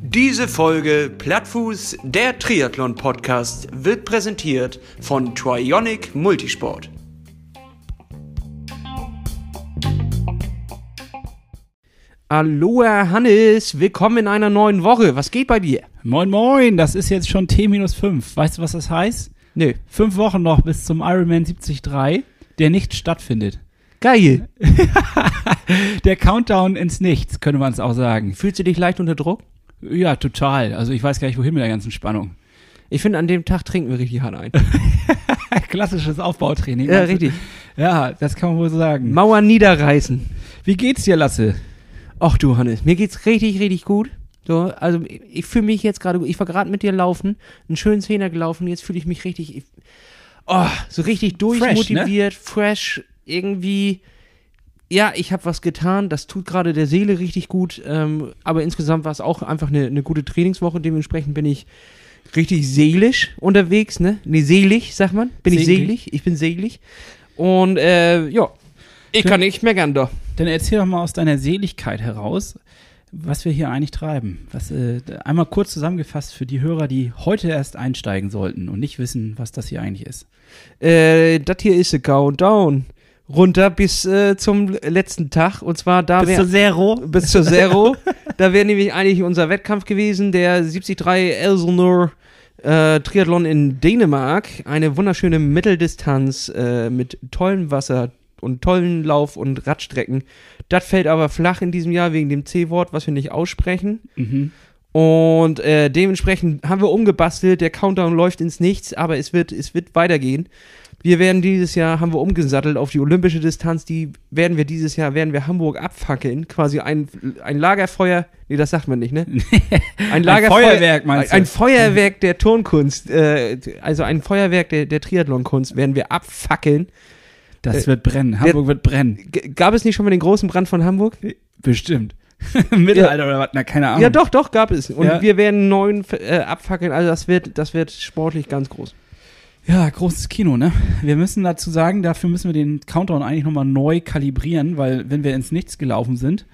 Diese Folge Plattfuß, der Triathlon-Podcast, wird präsentiert von Trionic Multisport. Aloha Hannes, willkommen in einer neuen Woche. Was geht bei dir? Moin Moin, das ist jetzt schon T-5. Weißt du, was das heißt? Nö. Fünf Wochen noch bis zum Ironman 73, der nicht stattfindet. Geil. Der Countdown ins Nichts, könnte man es auch sagen. Fühlst du dich leicht unter Druck? Ja, total. Also ich weiß gar nicht, wohin mit der ganzen Spannung. Ich finde, an dem Tag trinken wir richtig hart ein. Klassisches Aufbautraining. ja, meinst du? richtig. Ja, das kann man wohl sagen. Mauern niederreißen. Wie geht's dir, Lasse? Ach du Hannes, mir geht's richtig, richtig gut. So, also ich, ich fühle mich jetzt gerade gut. Ich war gerade mit dir laufen, einen schönen Zehner gelaufen, jetzt fühle ich mich richtig, ich, oh, so richtig durchmotiviert, fresh, irgendwie. Ja, ich habe was getan, das tut gerade der Seele richtig gut, ähm, aber insgesamt war es auch einfach eine, eine gute Trainingswoche, dementsprechend bin ich richtig seelisch unterwegs, ne? Nee, selig, sagt man. Bin ich Selig. selig? Ich bin selig. Und äh, ja, ich kann nicht meckern doch. Dann erzähl doch mal aus deiner Seligkeit heraus, was wir hier eigentlich treiben. Was, äh, einmal kurz zusammengefasst für die Hörer, die heute erst einsteigen sollten und nicht wissen, was das hier eigentlich ist. Äh, das hier ist a Countdown. Runter bis äh, zum letzten Tag. Und zwar da Bis wär- zur Zero. bis zur Zero. da wäre nämlich eigentlich unser Wettkampf gewesen, der 73 Elsenor äh, Triathlon in Dänemark. Eine wunderschöne Mitteldistanz äh, mit tollem Wasser und tollen Lauf- und Radstrecken. Das fällt aber flach in diesem Jahr wegen dem C-Wort, was wir nicht aussprechen. Mhm. Und äh, dementsprechend haben wir umgebastelt. Der Countdown läuft ins Nichts, aber es wird, es wird weitergehen. Wir werden dieses Jahr, haben wir umgesattelt auf die olympische Distanz, die werden wir dieses Jahr, werden wir Hamburg abfackeln. Quasi ein, ein Lagerfeuer, nee, das sagt man nicht, ne? Ein Feuerwerk, meinst du? Ein Feuerwerk der Turnkunst, äh, also ein Feuerwerk der, der Triathlonkunst werden wir abfackeln. Das Äh, wird brennen. Hamburg wird brennen. Gab es nicht schon mal den großen Brand von Hamburg? Bestimmt. Mittelalter oder was? Na, keine Ahnung. Ja, doch, doch, gab es. Und Ja. wir werden neun äh, abfackeln, also das wird, das wird sportlich ganz groß. Ja, großes Kino, ne? Wir müssen dazu sagen, dafür müssen wir den Countdown eigentlich nochmal neu kalibrieren, weil wenn wir ins Nichts gelaufen sind,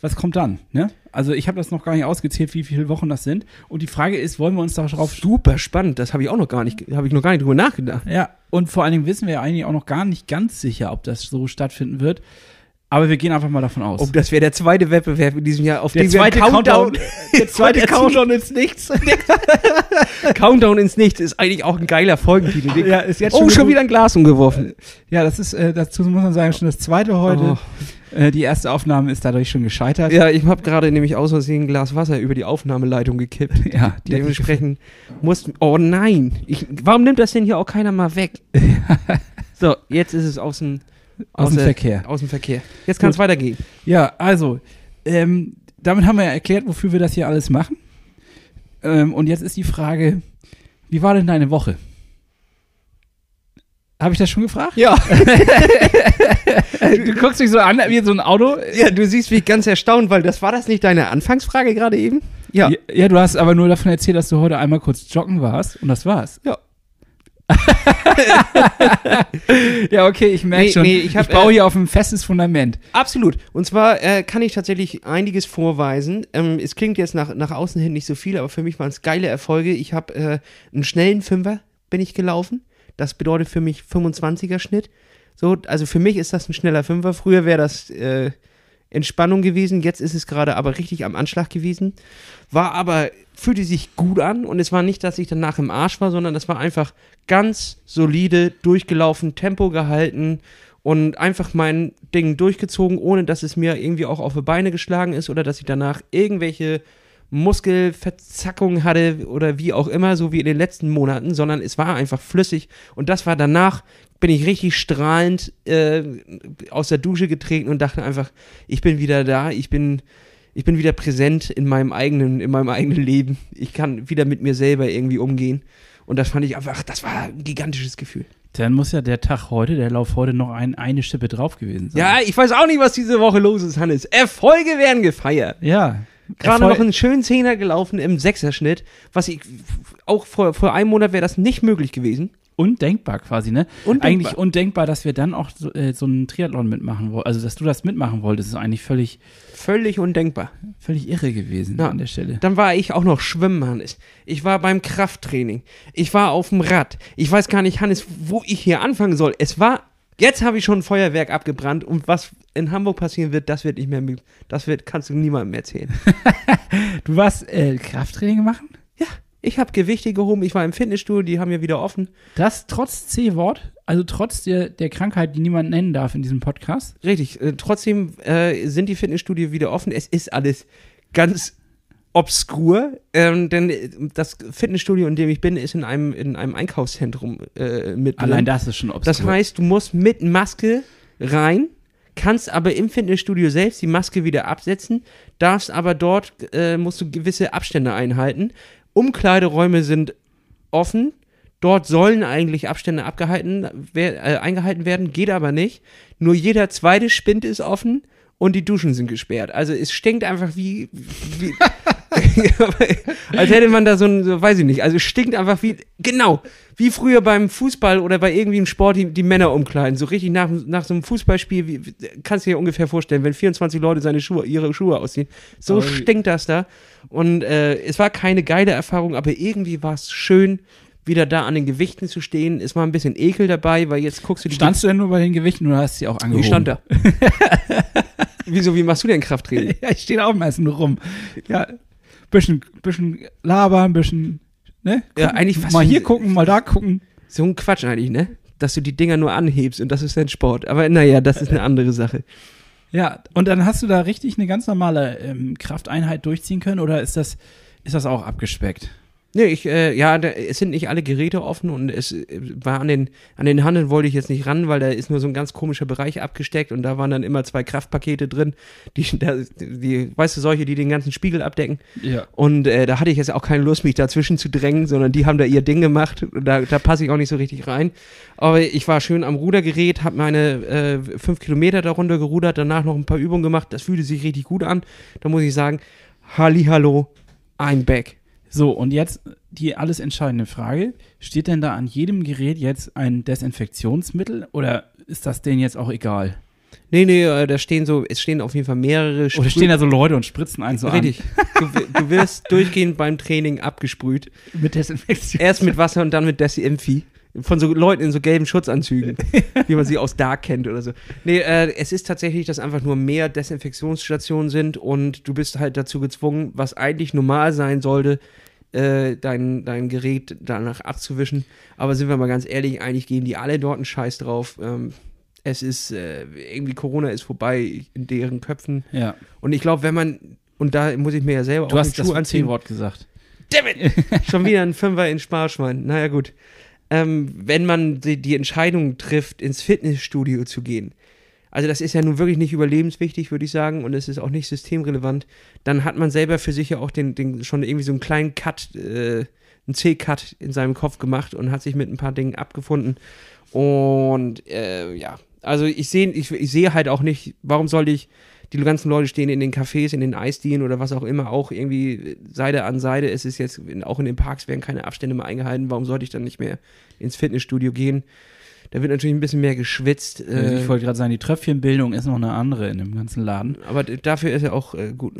was kommt dann, ne? Also ich habe das noch gar nicht ausgezählt, wie viele Wochen das sind. Und die Frage ist, wollen wir uns darauf... Super spannend, das habe ich auch noch gar nicht, habe ich noch gar nicht drüber nachgedacht. Ja, und vor allen Dingen wissen wir ja eigentlich auch noch gar nicht ganz sicher, ob das so stattfinden wird. Aber wir gehen einfach mal davon aus. Oh, das wäre der zweite Wettbewerb in diesem Jahr, auf der dem wir zweite Countdown, der zweite Countdown Countdown ins Nichts. Countdown ins Nichts ist eigentlich auch ein geiler Folgentitel. Ja, ist jetzt oh, schon wieder ein Glas umgeworfen. Ja, das ist, äh, dazu muss man sagen, schon das zweite heute. Äh, die erste Aufnahme ist dadurch schon gescheitert. Oh. Ja, ich habe gerade nämlich aus Versehen ein Glas Wasser über die Aufnahmeleitung gekippt. Ja, Dementsprechend mussten. Oh nein! Ich, warum nimmt das denn hier auch keiner mal weg? so, jetzt ist es aus dem, Aus dem der- Verkehr. Aus dem Verkehr. Jetzt kann es weitergehen. Ja, also, ähm, damit haben wir ja erklärt, wofür wir das hier alles machen. Ähm, und jetzt ist die Frage, wie war denn deine Woche? Habe ich das schon gefragt? Ja. Du guckst mich so an wie so ein Auto. ja, du siehst mich ganz erstaunt, weil das war das nicht deine Anfangsfrage gerade eben? Ja. Ja. ja, du hast aber nur davon erzählt, dass du heute einmal kurz joggen warst und das war's. Ja. ja, okay, ich merke Nee, schon. nee, ich hab, baue äh, hier auf ein festes Fundament. Absolut. Und zwar äh, kann ich tatsächlich einiges vorweisen. Ähm, es klingt jetzt nach, nach außen hin nicht so viel, aber für mich waren es geile Erfolge. Ich habe äh, einen schnellen Fünfer bin ich gelaufen. Das bedeutet für mich 25er Schnitt. So, also für mich ist das ein schneller Fünfer. Früher wäre das äh, Entspannung gewesen. Jetzt ist es gerade aber richtig am Anschlag gewesen. War aber, fühlte sich gut an und es war nicht, dass ich danach im Arsch war, sondern das war einfach ganz solide durchgelaufen, Tempo gehalten und einfach mein Ding durchgezogen, ohne dass es mir irgendwie auch auf die Beine geschlagen ist oder dass ich danach irgendwelche Muskelverzackungen hatte oder wie auch immer, so wie in den letzten Monaten, sondern es war einfach flüssig und das war danach, bin ich richtig strahlend äh, aus der Dusche getreten und dachte einfach, ich bin wieder da, ich bin, ich bin wieder präsent in meinem eigenen, in meinem eigenen Leben. Ich kann wieder mit mir selber irgendwie umgehen. Und das fand ich einfach, das war ein gigantisches Gefühl. Dann muss ja der Tag heute, der Lauf heute noch ein, eine Schippe drauf gewesen sein. Ja, ich weiß auch nicht, was diese Woche los ist, Hannes. Erfolge werden gefeiert. Ja. Gerade Erfol- noch einen schönen Zehner gelaufen im Sechserschnitt, was ich auch vor, vor einem Monat wäre das nicht möglich gewesen. Undenkbar quasi, ne? Undenkbar. Eigentlich undenkbar, dass wir dann auch so, äh, so einen Triathlon mitmachen wollten. Also, dass du das mitmachen wolltest, ist eigentlich völlig, Völlig undenkbar. völlig irre gewesen Ja. an der Stelle. Dann war ich auch noch schwimmen, Hannes. Ich war beim Krafttraining. Ich war auf dem Rad. Ich weiß gar nicht, Hannes, wo ich hier anfangen soll. Es war, jetzt habe ich schon ein Feuerwerk abgebrannt und was in Hamburg passieren wird, das wird nicht mehr, möglich. das wird, kannst du niemandem erzählen. Du warst äh, Krafttraining machen? ja, ich habe Gewichte gehoben, ich war im Fitnessstudio, die haben ja wieder offen. Das trotz C-Wort, also trotz der, der Krankheit, die niemand nennen darf in diesem Podcast. Richtig, äh, trotzdem äh, sind die Fitnessstudio wieder offen. Es ist alles ganz obskur, ähm, denn äh, das Fitnessstudio, in dem ich bin, ist in einem, in einem Einkaufszentrum äh, mit. Allein das ist schon obskur. Das heißt, du musst mit Maske rein, kannst aber im Fitnessstudio selbst die Maske wieder absetzen, darfst aber dort, äh, musst du gewisse Abstände einhalten. Umkleideräume sind offen. Dort sollen eigentlich Abstände abgehalten, äh, eingehalten werden, geht aber nicht. Nur jeder zweite Spind ist offen und die Duschen sind gesperrt. Also es stinkt einfach wie, wie als hätte man da so ein, so, weiß ich nicht, also es stinkt einfach wie, genau, wie früher beim Fußball oder bei irgendwie einem Sport die, die Männer umkleiden. So richtig nach, nach so einem Fußballspiel, wie, kannst du dir ungefähr vorstellen, wenn 24 Leute seine Schuhe, ihre Schuhe ausziehen. So Aber- stinkt das da. Und äh, es war keine geile Erfahrung, aber irgendwie war es schön, wieder da an den Gewichten zu stehen. Es war ein bisschen Ekel dabei, weil jetzt guckst du die Standst du denn nur bei den Gewichten oder hast du sie auch angehoben? Ich stand da. Wieso, wie machst du denn Krafttraining? Ja, ich stehe auch meistens nur rum. Ja, bisschen, bisschen labern, bisschen, ne? Ja, Gucken, eigentlich fast Mal hier gucken, mal da gucken. So ein Quatsch eigentlich, ne? Dass du die Dinger nur anhebst und das ist dein Sport. Aber naja, das ist eine andere Sache. Ja, und dann hast du da richtig eine ganz normale ähm, Krafteinheit durchziehen können oder ist das, ist das auch abgespeckt? Nee, ich, äh, ja, da, es sind nicht alle Geräte offen und es äh, war an den, an den Handeln wollte ich jetzt nicht ran, weil da ist nur so ein ganz komischer Bereich abgesteckt und da waren dann immer zwei Kraftpakete drin, die, da, die weißt du, solche, die den ganzen Spiegel abdecken. Ja. Und äh, da hatte ich jetzt auch keine Lust, mich dazwischen zu drängen, sondern die haben da ihr Ding gemacht. Und Da, da passe ich auch nicht so richtig rein. Aber ich war schön am Rudergerät, habe meine äh, fünf Kilometer darunter gerudert, danach noch ein paar Übungen gemacht. Das fühlte sich richtig gut an. Da muss ich sagen, Halli, hallo, I'm back. So, und jetzt die alles entscheidende Frage. Steht denn da an jedem Gerät jetzt ein Desinfektionsmittel oder ist das denen jetzt auch egal? Nee, nee, äh, da stehen so, es stehen auf jeden Fall mehrere Oder stehen da so Leute und spritzen einen so Richtig. Du, du wirst durchgehend beim Training abgesprüht. an mit Desinfektion? Erst mit Wasser und dann mit Desi-Impfi. Von so Leuten in so gelben Schutzanzügen, wie man sie aus Dark kennt oder so. Nee, äh, es ist tatsächlich, dass einfach nur mehr Desinfektionsstationen sind und du bist halt dazu gezwungen, was eigentlich normal sein sollte, äh, dein, dein Gerät danach abzuwischen. Aber sind wir mal ganz ehrlich, eigentlich geben die alle dort einen Scheiß drauf. Ähm, es ist, äh, irgendwie Corona ist vorbei in deren Köpfen. Ja. Und ich glaube, wenn man, und da muss ich mir ja selber Du auch hast den das Schuh anziehen. C-Wort gesagt. Schon wieder ein Fünfer in Sparschwein. Naja, gut. Ähm, wenn man die, die Entscheidung trifft, ins Fitnessstudio zu gehen, also das ist ja nun wirklich nicht überlebenswichtig, würde ich sagen, und es ist auch nicht systemrelevant, dann hat man selber für sich ja auch den, den schon irgendwie so einen kleinen Cut, äh, einen C-Cut in seinem Kopf gemacht und hat sich mit ein paar Dingen abgefunden. Und äh, ja, also ich sehe ich, ich sehe halt auch nicht, warum sollte ich, die ganzen Leute stehen in den Cafés, in den Eisdielen oder was auch immer, auch irgendwie Seite an Seite. Es ist jetzt, auch in den Parks werden keine Abstände mehr eingehalten. Warum sollte ich dann nicht mehr ins Fitnessstudio gehen? Da wird natürlich ein bisschen mehr geschwitzt. Also Äh, ich wollte gerade sagen, die Tröpfchenbildung ist noch eine andere in dem ganzen Laden. aber dafür ist ja auch äh, gut.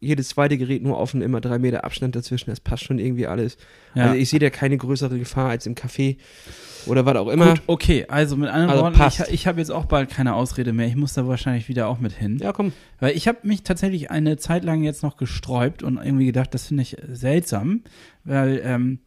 Jedes zweite Gerät nur offen, immer drei Meter Abstand dazwischen, das passt schon irgendwie alles. Ja. Also ich sehe da keine größere Gefahr als im Café oder was auch immer. Gut, okay, also mit anderen Also Worten, passt. ich, ich habe jetzt auch bald keine Ausrede mehr. Ich muss da wahrscheinlich wieder auch mit hin. Ja, komm. Weil ich habe mich tatsächlich eine Zeit lang jetzt noch gesträubt und irgendwie gedacht, das finde ich seltsam, weil ähm,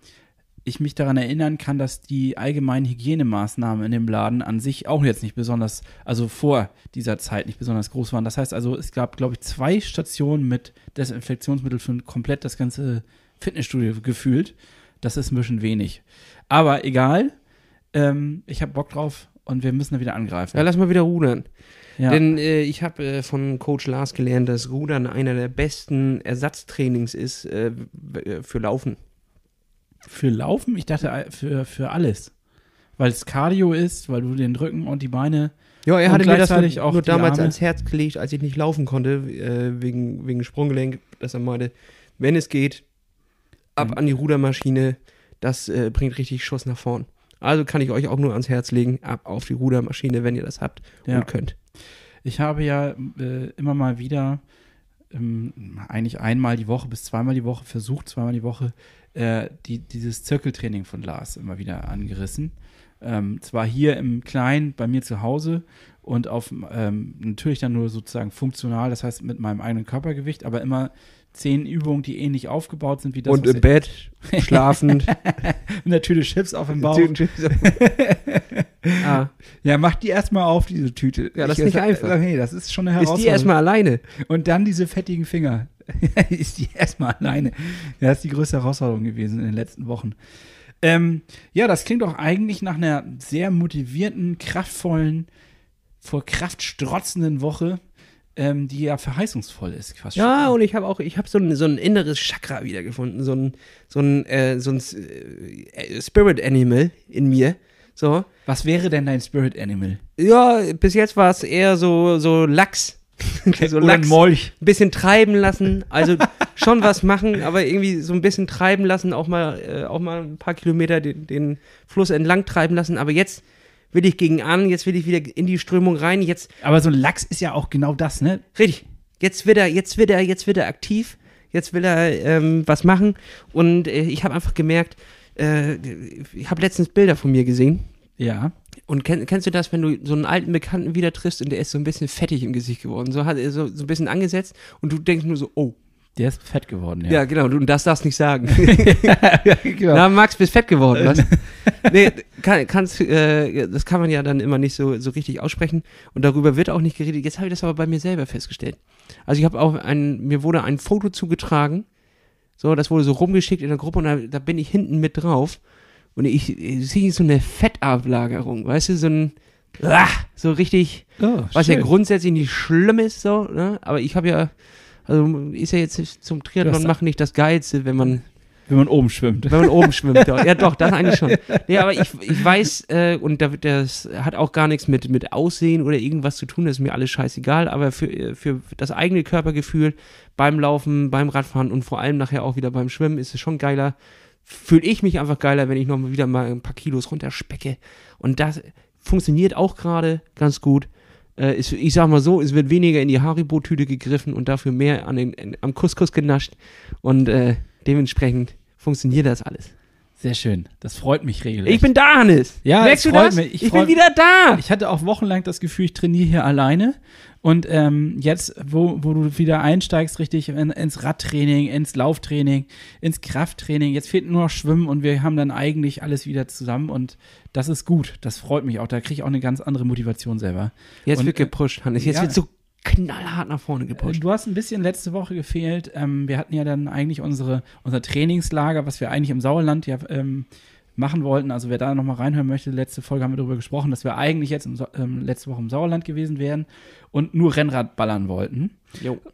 ich mich daran erinnern kann, dass die allgemeinen Hygienemaßnahmen in dem Laden an sich auch jetzt nicht besonders, also vor dieser Zeit nicht besonders groß waren. Das heißt also, es gab, glaube ich, zwei Stationen mit Desinfektionsmittel für komplett das ganze Fitnessstudio gefühlt. Das ist ein bisschen wenig. Aber egal, ähm, ich habe Bock drauf und wir müssen da wieder angreifen. Ja, lass mal wieder rudern. Ja. Denn äh, ich habe äh, von Coach Lars gelernt, dass Rudern einer der besten Ersatztrainings ist äh, für Laufen. Für Laufen? Ich dachte äh, für, für alles. Weil es Cardio ist, weil du den Rücken und die Beine. Ja, er hatte mir das nur, auch nur damals Arme. ans Herz gelegt, als ich nicht laufen konnte, äh, wegen, wegen Sprunggelenk, dass er meinte, wenn es geht, ab Mhm. an die Rudermaschine, das äh, bringt richtig Schuss nach vorn. Also kann ich euch auch nur ans Herz legen, ab auf die Rudermaschine, wenn ihr das habt Ja. und könnt. Ich habe ja äh, immer mal wieder, ähm, eigentlich einmal die Woche bis zweimal die Woche versucht, zweimal die Woche, äh, die, dieses Zirkeltraining von Lars immer wieder angerissen. Ähm, zwar hier im Kleinen bei mir zu Hause und auf ähm, natürlich dann nur sozusagen funktional, das heißt mit meinem eigenen Körpergewicht, aber immer zehn Übungen, die ähnlich aufgebaut sind wie das. und im Bett, schlafend. Tüte Chips auf dem Bauch. ah, Ja, mach die erstmal auf, diese Tüte. Ja, das Ich- ist nicht einfach. Nee, das ist schon eine ist Herausforderung. die erstmal alleine? Und dann diese fettigen Finger. ist die erstmal alleine. Das ist die größte Herausforderung gewesen in den letzten Wochen. Ähm, ja, das klingt doch eigentlich nach einer sehr motivierten, kraftvollen, vor Kraft strotzenden Woche, ähm, die ja verheißungsvoll ist. Fast Ja, schon. und ich habe auch, ich habe so ein, so ein inneres Chakra wiedergefunden, so ein, so ein, äh, so ein äh, Spirit Animal in mir. So. Was wäre denn dein Spirit Animal? Ja, bis jetzt war es eher so, so Lachs. so Oder ein Lachs. Molch. Ein bisschen treiben lassen, also schon was machen, aber irgendwie so ein bisschen treiben lassen, auch mal, äh, auch mal ein paar Kilometer den, den Fluss entlang treiben lassen. Aber jetzt will ich gegen an, jetzt will ich wieder in die Strömung rein. Jetzt Aber so ein Lachs ist ja auch genau das, ne? Richtig. Jetzt wird er, jetzt wird er, jetzt wird er aktiv. Jetzt will er ähm, was machen. Und äh, ich habe einfach gemerkt, äh, ich habe letztens Bilder von mir gesehen. Ja. Und kenn, kennst du das, wenn du so einen alten Bekannten wieder triffst und der ist so ein bisschen fettig im Gesicht geworden? So hat er so, so ein bisschen angesetzt und du denkst nur so, oh. Der ist fett geworden, Ja, genau, du darfst das nicht sagen. ja genau. Na, Max, bist fett geworden, was? nee, kann, kannst, äh, das kann man ja dann immer nicht so, so richtig aussprechen und darüber wird auch nicht geredet. Jetzt habe ich das aber bei mir selber festgestellt. Also ich habe auch ein, mir wurde ein Foto zugetragen, so, das wurde so rumgeschickt in der Gruppe und da, da bin ich hinten mit drauf und ich, ich sehe so eine Fettablagerung, weißt du, so ein, ah, so richtig, Oh, was ja grundsätzlich nicht schlimm ist, so, ne? aber ich habe ja, also ist ja jetzt zum Triathlon machen nicht das Geilste, wenn man Wenn man oben schwimmt. wenn man oben schwimmt, ja. ja doch, das eigentlich schon. Nee, aber ich, ich weiß, äh, und das hat auch gar nichts mit, mit Aussehen oder irgendwas zu tun, das ist mir alles scheißegal, aber für, äh, für das eigene Körpergefühl beim Laufen, beim Radfahren und vor allem nachher auch wieder beim Schwimmen ist es schon geiler, fühle ich mich einfach geiler, wenn ich noch wieder mal ein paar Kilos runterspecke. Und das funktioniert auch gerade ganz gut. Äh, ist, ich sag mal so, es wird weniger in die Haribo-Tüte gegriffen und dafür mehr an den, an, am Couscous genascht. Und äh, dementsprechend funktioniert das alles. Sehr schön. Das freut mich regelrecht. Ich bin da, Hannes. Ja, Merkst du freut das? mich. Ich Ich, bin wieder da. Ich hatte auch wochenlang das Gefühl, ich trainiere hier alleine. Und ähm, jetzt, wo, wo du wieder einsteigst, richtig in, ins Radtraining, ins Lauftraining, ins Krafttraining, jetzt fehlt nur noch Schwimmen und wir haben dann eigentlich alles wieder zusammen und das ist gut. Das freut mich auch. Da kriege ich auch eine ganz andere Motivation selber. Jetzt Und, wird gepusht, Hannes. Jetzt ja. wird so knallhart nach vorne Äh, gepusht. Du hast ein bisschen letzte Woche gefehlt. Ähm, wir hatten ja dann eigentlich unsere, unser Trainingslager, was wir eigentlich im Sauerland ja ähm, machen wollten. Also wer da nochmal reinhören möchte, letzte Folge haben wir darüber gesprochen, dass wir eigentlich jetzt im, ähm, letzte Woche im Sauerland gewesen wären und nur Rennrad ballern wollten.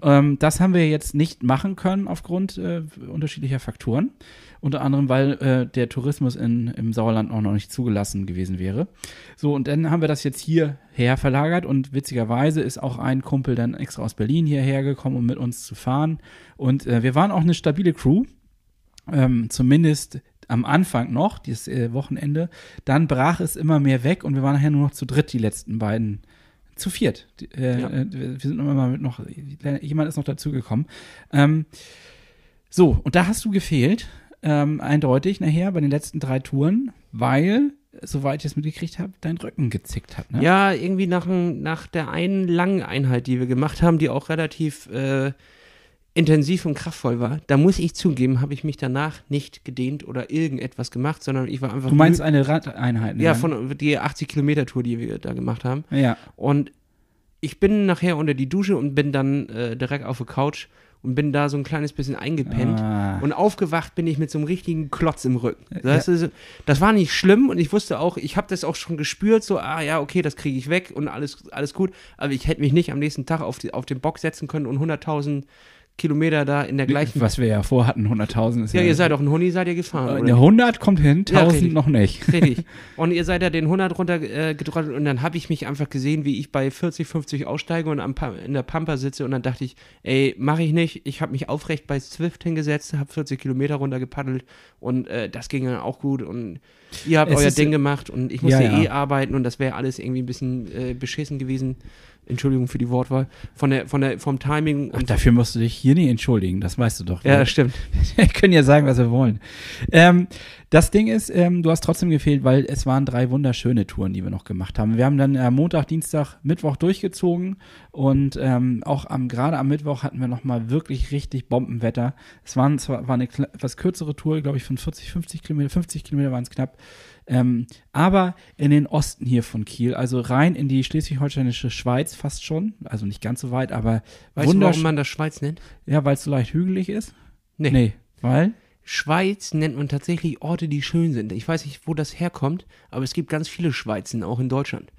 Ähm, das haben wir jetzt nicht machen können aufgrund äh, unterschiedlicher Faktoren. Unter anderem, weil äh, der Tourismus in, im Sauerland auch noch nicht zugelassen gewesen wäre. So, und dann haben wir das jetzt hierher verlagert und witzigerweise ist auch ein Kumpel dann extra aus Berlin hierher gekommen, um mit uns zu fahren. Und äh, wir waren auch eine stabile Crew, ähm, zumindest am Anfang noch, dieses äh, Wochenende. Dann brach es immer mehr weg und wir waren nachher nur noch zu dritt, die letzten beiden. Zu viert. Äh, Ja. äh, wir sind immer mit noch, jemand ist noch dazugekommen. Ähm, so, und da hast du gefehlt, ähm, eindeutig nachher bei den letzten drei Touren, weil, soweit ich es mitgekriegt habe, dein Rücken gezickt hat. Ne? Ja, irgendwie nach, nach der einen langen Einheit, die wir gemacht haben, die auch relativ äh, intensiv und kraftvoll war, da muss ich zugeben, habe ich mich danach nicht gedehnt oder irgendetwas gemacht, sondern ich war einfach. Du meinst eine Radeinheit, ne? Ja, von die 80 Kilometer Tour, die wir da gemacht haben. Ja. Und ich bin nachher unter die Dusche und bin dann äh, direkt auf der Couch und bin da so ein kleines bisschen eingepennt. Ah. Und aufgewacht bin ich mit so einem richtigen Klotz im Rücken. Das, ist, das war nicht schlimm und ich wusste auch, ich habe das auch schon gespürt, so, ah ja, okay, das kriege ich weg und alles, alles gut. Aber ich hätte mich nicht am nächsten Tag auf, die, auf den Bock setzen können und 100.000 Kilometer da in der gleichen. Was wir ja vorhatten, 100.000 ist Ja, ihr seid doch ein Huni, seid ihr gefahren. Äh, oder? Der 100 kommt hin, Ja, 1000 richtig. noch nicht. Richtig. Und ihr seid ja den 100 runter äh, gedrückt und dann habe ich mich einfach gesehen, wie ich bei 40, 50 aussteige und am in der Pampa sitze und dann dachte ich, ey, mache ich nicht. Ich habe mich aufrecht bei Zwift hingesetzt, habe 40 Kilometer runter gepaddelt und äh, das ging dann auch gut und ihr habt Es euer Ding gemacht und ich Ja, musste ja. eh arbeiten und das wäre alles irgendwie ein bisschen äh, beschissen gewesen. Entschuldigung für die Wortwahl. Von der, von der, vom Timing Ach, und dafür musst du dich hier nicht entschuldigen, das weißt du doch. ja, das stimmt. Wir können ja sagen, was wir wollen. Ähm, das Ding ist, ähm, du hast trotzdem gefehlt, weil es waren drei wunderschöne Touren, die wir noch gemacht haben. Wir haben dann äh, Montag, Dienstag, Mittwoch durchgezogen und ähm, auch am gerade am Mittwoch hatten wir noch mal wirklich richtig Bombenwetter. Es waren zwar war eine etwas kürzere Tour, glaube ich, von 40, 50 Kilometer, 50 Kilometer waren es knapp. Ähm, aber in den Osten hier von Kiel, also rein in die schleswig-holsteinische Schweiz fast schon, also nicht ganz so weit, aber Weißt du, warum man das Schweiz nennt? Ja, weil es so leicht hügelig ist? Nee. Nee, weil? Schweiz nennt man tatsächlich Orte, die schön sind. Ich weiß nicht, wo das herkommt, aber es gibt ganz viele Schweizen, auch in Deutschland.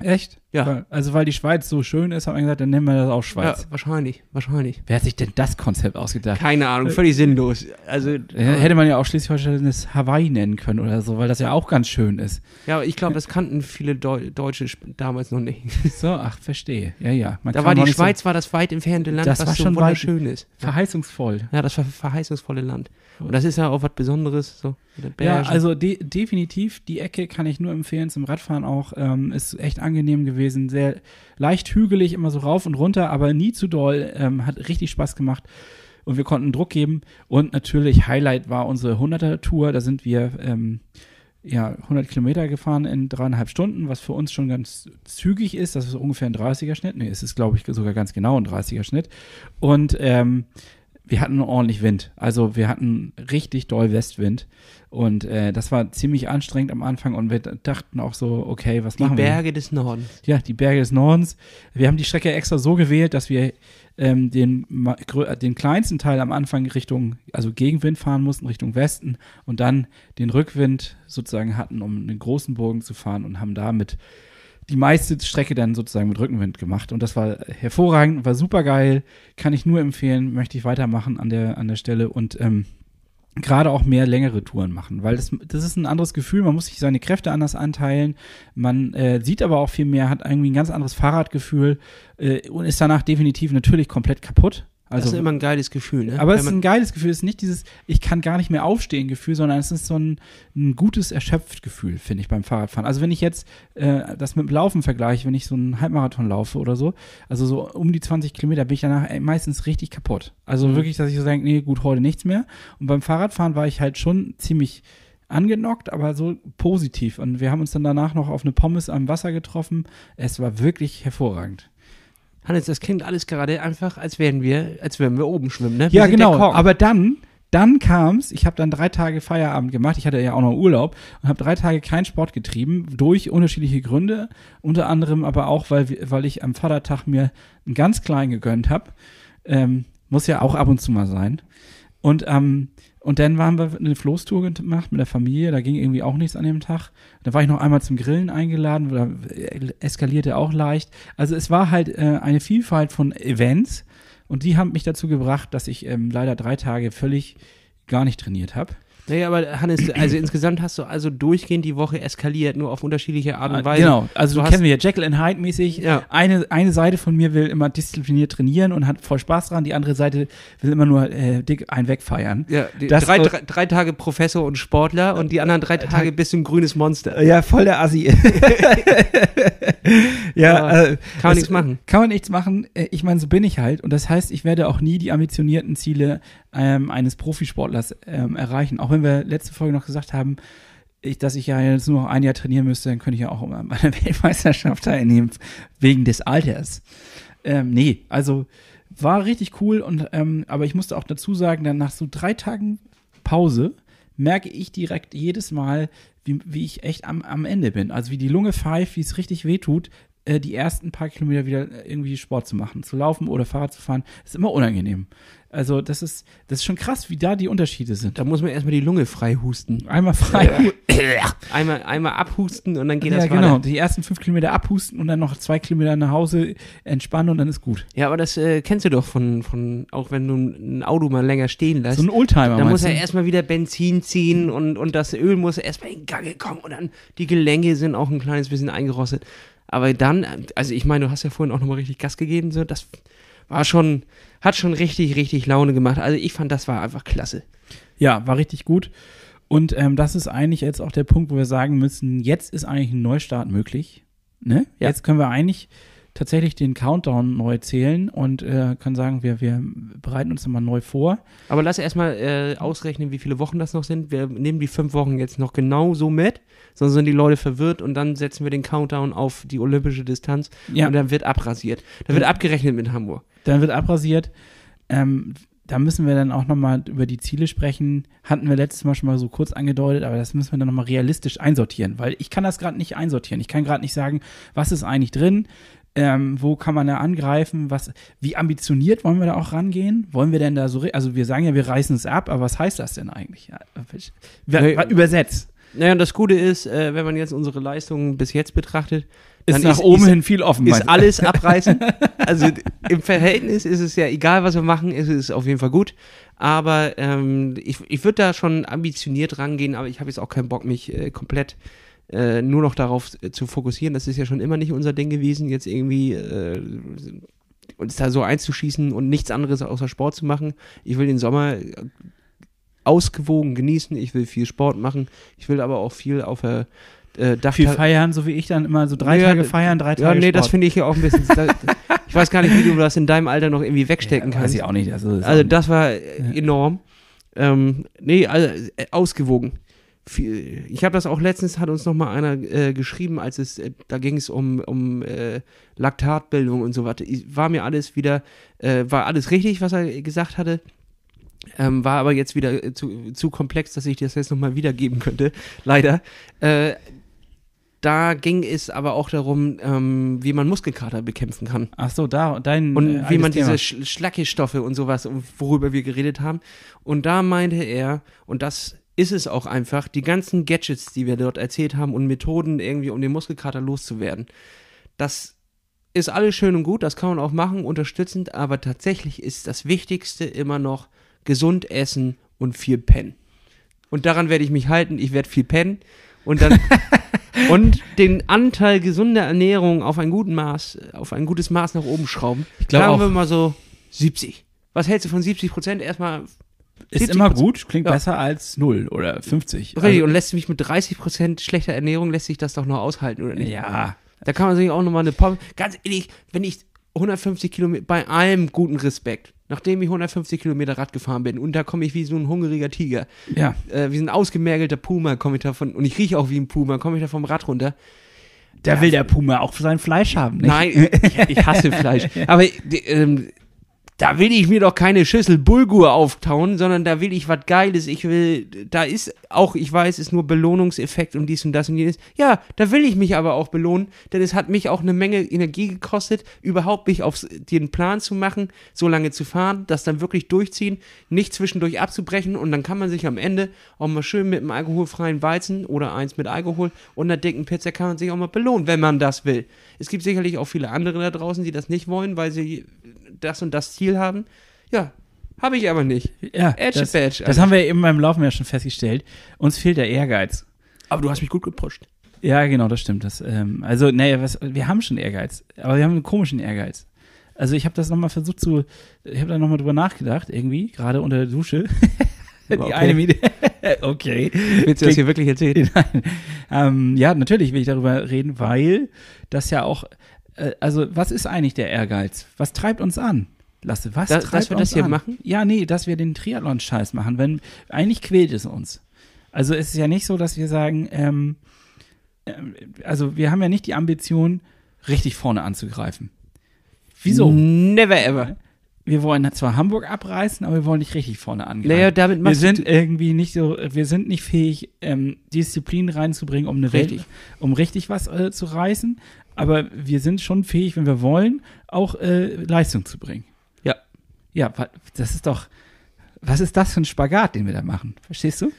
Echt? Ja. Weil, also weil die Schweiz so schön ist, hat man gesagt, dann nennen wir das auch Schweiz. Ja, wahrscheinlich, wahrscheinlich. Wer hat sich denn das Konzept ausgedacht? Keine Ahnung, völlig sinnlos. Also, Äh, Hätte man ja auch Schleswig-Holstein das Hawaii nennen können oder so, weil das ja auch ganz schön ist. ja, aber ich glaube, das kannten viele Deu Deutsche damals noch nicht. So, ach, verstehe. Ja, ja. Man Da war die nicht so Schweiz war das weit entfernte Land, Das was war so schon weit- wunderschön ist. verheißungsvoll. Ja, das war verheißungsvolle Land. Und das ist ja auch was Besonderes, so. Ja, also de definitiv, die Ecke kann ich nur empfehlen zum Radfahren auch. Ähm, ist echt angenehm gewesen, sehr leicht hügelig, immer so rauf und runter, aber nie zu doll. Ähm, hat richtig Spaß gemacht und wir konnten Druck geben. Und natürlich Highlight war unsere 100er-Tour. Da sind wir ähm, ja 100 Kilometer gefahren in dreieinhalb Stunden, was für uns schon ganz zügig ist. Das ist ungefähr ein 30er-Schnitt. Nee, es ist, glaube ich, sogar ganz genau ein 30er-Schnitt. Und ähm, wir hatten ordentlich Wind. Also wir hatten richtig doll Westwind. Und äh, das war ziemlich anstrengend am Anfang und wir dachten auch so, okay, was die machen wir? Berge des Nordens. Ja, die Berge des Nordens. Wir haben die Strecke extra so gewählt, dass wir ähm, den, den kleinsten Teil am Anfang Richtung, also Gegenwind fahren mussten, Richtung Westen und dann den Rückwind sozusagen hatten, um einen großen Bogen zu fahren und haben damit die meiste Strecke dann sozusagen mit Rückenwind gemacht. Und das war hervorragend, war super geil, kann ich nur empfehlen, möchte ich weitermachen an der, an der Stelle und ähm, gerade auch mehr längere Touren machen, weil das, das ist ein anderes Gefühl, man muss sich seine Kräfte anders anteilen, man äh, sieht aber auch viel mehr, hat irgendwie ein ganz anderes Fahrradgefühl äh, und ist danach definitiv natürlich komplett kaputt. Das Also, ist immer ein geiles Gefühl, ne? aber es ist ein geiles Gefühl, es ist nicht dieses, ich kann gar nicht mehr aufstehen Gefühl, sondern es ist so ein, ein gutes erschöpft Gefühl, finde ich beim Fahrradfahren. Also wenn ich jetzt äh, das mit dem Laufen vergleiche, wenn ich so einen Halbmarathon laufe oder so, also so um die 20 Kilometer, bin ich danach ey, meistens richtig kaputt. Also Mhm. wirklich, dass ich so denke, nee, gut, heute nichts mehr. Und beim Fahrradfahren war ich halt schon ziemlich angenockt, aber so positiv. Und wir haben uns dann danach noch auf eine Pommes am Wasser getroffen. Es war wirklich hervorragend. Hannes, das klingt alles gerade einfach, als wären wir, als würden wir oben schwimmen, ne? Wir Ja, genau. Aber dann, dann kam's. Ich habe dann drei Tage Feierabend gemacht. Ich hatte ja auch noch Urlaub und habe drei Tage keinen Sport getrieben durch unterschiedliche Gründe. Unter anderem aber auch, weil, weil ich am Vatertag mir einen ganz kleinen gegönnt habe. Ähm, muss ja auch ab und zu mal sein. Und ähm, und dann waren wir eine Floßtour gemacht mit der Familie. Da ging irgendwie auch nichts an dem Tag. Da war ich noch einmal zum Grillen eingeladen. Da eskalierte auch leicht. Also es war halt äh, eine Vielfalt von Events. Und die haben mich dazu gebracht, dass ich ähm, leider drei Tage völlig gar nicht trainiert habe. Naja, aber Hannes, also insgesamt hast du also durchgehend die Woche eskaliert, nur auf unterschiedliche Art und Weise. Genau, also Du du kennen wir ja Jekyll and Hyde mäßig. Ja. Eine, eine Seite von mir will immer diszipliniert trainieren und hat voll Spaß dran. Die andere Seite will immer nur äh, dick ein wegfeiern. Ja, drei, drei, drei Tage Professor und Sportler und die anderen drei Tage bist du ein grünes Monster. Ja, voll der Assi. ja, äh, Kann man nichts machen. Kann man nichts machen. Äh, Ich meine, so bin ich halt. Und das heißt, ich werde auch nie die ambitionierten Ziele ähm, eines Profisportlers ähm, erreichen. Auch wenn wir letzte Folge noch gesagt haben, ich, dass ich ja jetzt nur noch ein Jahr trainieren müsste, dann könnte ich ja auch an einer Weltmeisterschaft teilnehmen, wegen des Alters. Ähm, nee, also war richtig cool. Und ähm, aber ich musste auch dazu sagen, dann nach so drei Tagen Pause merke ich direkt jedes Mal, wie, wie ich echt am, am Ende bin. Also wie die Lunge pfeift, wie es richtig weh tut. Äh, die ersten paar Kilometer wieder irgendwie Sport zu machen, zu laufen oder Fahrrad zu fahren, ist immer unangenehm. Also das ist, das ist schon krass, wie da die Unterschiede sind. Da muss man erstmal die Lunge frei husten. Einmal frei. Einmal, einmal abhusten und dann geht Ja, das genau. weiter. Die ersten fünf Kilometer abhusten und dann noch zwei Kilometer nach Hause entspannen und dann ist gut. Ja, aber das äh, kennst du doch von, von, auch wenn du ein Auto mal länger stehen lässt. So ein Oldtimer. Da muss er erstmal wieder Benzin ziehen und, und das Öl muss erstmal in Gange kommen und dann die Gelenke sind auch ein kleines bisschen eingerostet. Aber dann, also ich meine, du hast ja vorhin auch nochmal richtig Gas gegeben, so, das war schon, hat schon richtig, richtig Laune gemacht. Also ich fand, das war einfach klasse. Ja, war richtig gut. Und ähm, das ist eigentlich jetzt auch der Punkt, wo wir sagen müssen, jetzt ist eigentlich ein Neustart möglich. Ne? Ja. Jetzt können wir eigentlich tatsächlich den Countdown neu zählen und äh, können sagen, wir, wir bereiten uns nochmal neu vor. Aber lass erstmal äh, ausrechnen, wie viele Wochen das noch sind. Wir nehmen die fünf Wochen jetzt noch genau so mit, sonst sind die Leute verwirrt und dann setzen wir den Countdown auf die olympische Distanz Ja. und dann wird abrasiert. Da wird abgerechnet mit Hamburg. Dann wird abrasiert. Ähm, da müssen wir dann auch nochmal über die Ziele sprechen. Hatten wir letztes Mal schon mal so kurz angedeutet, aber das müssen wir dann nochmal realistisch einsortieren, weil ich kann das gerade nicht einsortieren. Ich kann gerade nicht sagen, was ist eigentlich drin, ähm, wo kann man da angreifen, was, wie ambitioniert wollen wir da auch rangehen? Wollen wir denn da so, also wir sagen ja, wir reißen es ab, aber was heißt das denn eigentlich? Übersetzt. Naja, das Gute ist, äh, wenn man jetzt unsere Leistungen bis jetzt betrachtet, Ist nach ist, oben ist, hin viel offen. ist alles abreißen. also im Verhältnis ist es ja egal, was wir machen, ist es auf jeden Fall gut. Aber ähm, ich, ich würde da schon ambitioniert rangehen, aber ich habe jetzt auch keinen Bock, mich äh, komplett äh, nur noch darauf äh, zu fokussieren. Das ist ja schon immer nicht unser Ding gewesen, jetzt irgendwie äh, uns da so einzuschießen und nichts anderes außer Sport zu machen. Ich will den Sommer äh, ausgewogen genießen, ich will viel Sport machen, ich will aber auch viel auf der äh, Dach viel feiern, so wie ich dann immer so drei Ja, Tage feiern, drei Tage Ja, nee, das Sport. finde ich ja auch ein bisschen. ich weiß gar nicht, wie du das in deinem Alter noch irgendwie wegstecken Ja, Weiß kannst. ich auch nicht. Also, Also das war äh, enorm. Ähm, nee, also äh, ausgewogen. Viel- Ich habe das auch letztens, hat uns noch mal einer äh, geschrieben, als es, äh, da ging es um, um äh, Laktatbildung und so weiter. War mir alles wieder, äh, war alles richtig, was er gesagt hatte. Ähm, war aber jetzt wieder äh, zu, zu komplex, dass ich das jetzt nochmal wiedergeben könnte. Leider. Äh, da ging es aber auch darum, ähm, wie man Muskelkater bekämpfen kann. Ach so, da, dein. Und wie man diese Sch Schlackestoffe und sowas, worüber wir geredet haben. Und da meinte er, und das ist es auch einfach, die ganzen Gadgets, die wir dort erzählt haben und Methoden irgendwie, um den Muskelkater loszuwerden, das ist alles schön und gut, das kann man auch machen, unterstützend, aber tatsächlich ist das Wichtigste immer noch gesund essen und viel pennen. Und daran werde ich mich halten, ich werde viel pennen und dann und den Anteil gesunder Ernährung auf ein guten Maß, auf ein gutes Maß nach oben schrauben. Ich glaub Sagen auch. wir mal so 70. Was hältst du von 70 Prozent? Erstmal Ist 70%. immer gut, klingt Ja. besser als 0 oder 50. richtig und lässt mich mit 30 Prozent schlechter Ernährung lässt sich das doch noch aushalten oder also, nicht? ja, Da kann man sich auch nochmal eine Pommes. Ganz ehrlich, wenn ich 150 Kilometer, bei allem guten Respekt, nachdem ich 150 Kilometer Rad gefahren bin und da komme ich wie so ein hungriger Tiger, ja. äh, wie so ein ausgemergelter Puma, komme ich da von, und ich rieche auch wie ein Puma, komme ich da vom Rad runter. Da will der Puma auch sein Fleisch haben, nicht? Nein, ich, ich hasse Fleisch. Aber ähm, da will ich mir doch keine Schüssel Bulgur auftauen, sondern da will ich was Geiles. Ich will, da ist auch, ich weiß, ist nur Belohnungseffekt und dies und das und jenes. Ja, da will ich mich aber auch belohnen, denn es hat mich auch eine Menge Energie gekostet, überhaupt mich auf den Plan zu machen, so lange zu fahren, das dann wirklich durchziehen, nicht zwischendurch abzubrechen und dann kann man sich am Ende auch mal schön mit einem alkoholfreien Weizen oder eins mit Alkohol und einer dicken Pizza kann man sich auch mal belohnen, wenn man das will. Es gibt sicherlich auch viele andere da draußen, die das nicht wollen, weil sie das und das Ziel haben. Ja, habe ich aber nicht. Ja, Edge das, Badge, das haben wir eben beim Laufen ja schon festgestellt. Uns fehlt der Ehrgeiz. Aber du hast mich gut gepusht. Ja, genau, das stimmt. Das, ähm, also, naja, was, wir haben schon Ehrgeiz, aber wir haben einen komischen Ehrgeiz. Also ich habe das nochmal versucht zu, ich habe da nochmal drüber nachgedacht, irgendwie, gerade unter der Dusche. Die Okay. eine Miete. okay. Willst du das hier wirklich erzählen? Nein. Ähm, ja, natürlich will ich darüber reden, weil das ja auch, äh, also was ist eigentlich der Ehrgeiz? Was treibt uns an? Lasse, was Da- treibt dass wir uns das hier an? machen? Ja, nee, dass wir den Triathlon-Scheiß machen, wenn, eigentlich quält es uns. Also es ist ja nicht so, dass wir sagen, ähm, ähm, also wir haben ja nicht die Ambition, richtig vorne anzugreifen. Wieso? Never ever. Wir wollen zwar Hamburg abreißen, aber wir wollen nicht richtig vorne angreifen. Naja, damit wir sind irgendwie nicht so, wir sind nicht fähig, ähm, Disziplin reinzubringen, um eine Richtig. Welt, um richtig was äh, zu reißen. Aber wir sind schon fähig, wenn wir wollen, auch äh, Leistung zu bringen. Ja. Ja, das ist doch, was ist das für ein Spagat, den wir da machen? Verstehst du?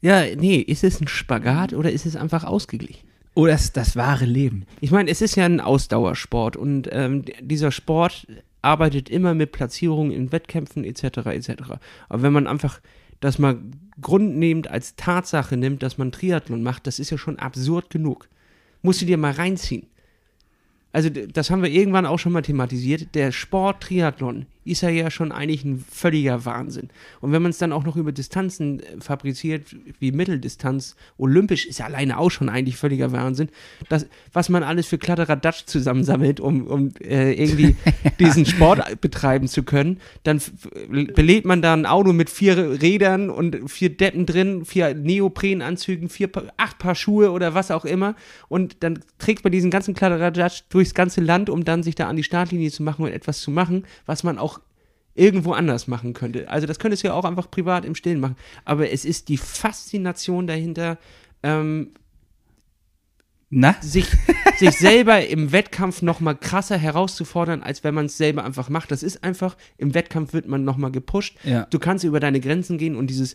ja, nee, ist es ein Spagat oder ist es einfach ausgeglichen? Oh, das, das wahre Leben. Ich meine, es ist ja ein Ausdauersport und ähm, dieser Sport arbeitet immer mit Platzierungen in Wettkämpfen etc. etc. Aber wenn man einfach das mal grundnehmend als Tatsache nimmt, dass man Triathlon macht, das ist ja schon absurd genug. Musst du dir mal reinziehen. Also das haben wir irgendwann auch schon mal thematisiert. Der Sport Triathlon ist ja ja schon eigentlich ein völliger Wahnsinn. Und wenn man es dann auch noch über Distanzen äh, fabriziert, wie Mitteldistanz, olympisch, ist ja alleine auch schon eigentlich völliger Wahnsinn. Das, was man alles für Kladderadatsch zusammensammelt, um, um äh, irgendwie diesen Sport betreiben zu können, dann belädt man da ein Auto mit vier Rädern und vier Deppen drin, vier Neoprenanzügen, vier, acht Paar Schuhe oder was auch immer. Und dann trägt man diesen ganzen Kladderadatsch durchs ganze Land, um dann sich da an die Startlinie zu machen und etwas zu machen, was man auch irgendwo anders machen könnte. Also das könntest du ja auch einfach privat im Stillen machen. Aber es ist die Faszination dahinter, ähm, Na? sich, sich selber im Wettkampf noch mal krasser herauszufordern, als wenn man es selber einfach macht. Das ist einfach, im Wettkampf wird man noch mal gepusht. Ja. Du kannst über deine Grenzen gehen und dieses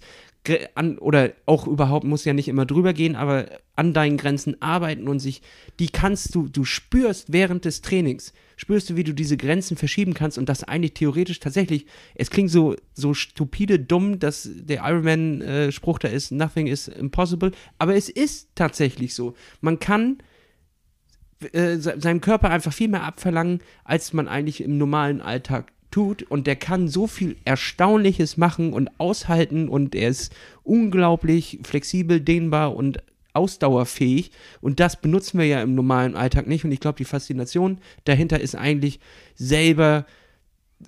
an, oder auch überhaupt muss ja nicht immer drüber gehen, aber an deinen Grenzen arbeiten und sich, die kannst du, du spürst während des Trainings, spürst du, wie du diese Grenzen verschieben kannst und das eigentlich theoretisch tatsächlich, es klingt so, so stupide dumm, dass der Ironman-Spruch da ist, nothing is impossible, aber es ist tatsächlich so. Man kann äh, se- seinem Körper einfach viel mehr abverlangen, als man eigentlich im normalen Alltag tut. Und der kann so viel Erstaunliches machen und aushalten und er ist unglaublich flexibel, dehnbar und ausdauerfähig. Und das benutzen wir ja im normalen Alltag nicht. Und ich glaube, die Faszination dahinter ist eigentlich selber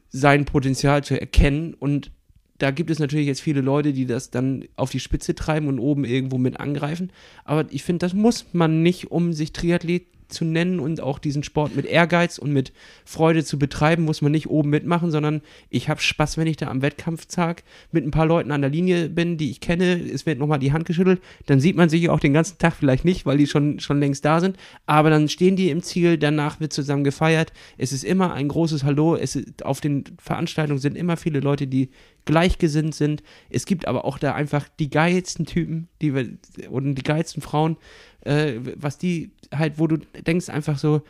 sein Potenzial zu erkennen und da gibt es natürlich jetzt viele Leute, die das dann auf die Spitze treiben und oben irgendwo mit angreifen. Aber ich finde, das muss man nicht, um sich Triathlet zu nennen und auch diesen Sport mit Ehrgeiz und mit Freude zu betreiben, muss man nicht oben mitmachen, sondern ich habe Spaß, wenn ich da am Wettkampftag mit ein paar Leuten an der Linie bin, die ich kenne. Es wird nochmal die Hand geschüttelt. Dann sieht man sich auch den ganzen Tag vielleicht nicht, weil die schon, schon längst da sind. Aber dann stehen die im Ziel, danach wird zusammen gefeiert. Es ist immer ein großes Hallo. Es ist, auf den Veranstaltungen sind immer viele Leute, die gleichgesinnt sind. Es gibt aber auch da einfach die geilsten Typen, die wir, und die geilsten Frauen, äh, was die halt, wo du denkst einfach so,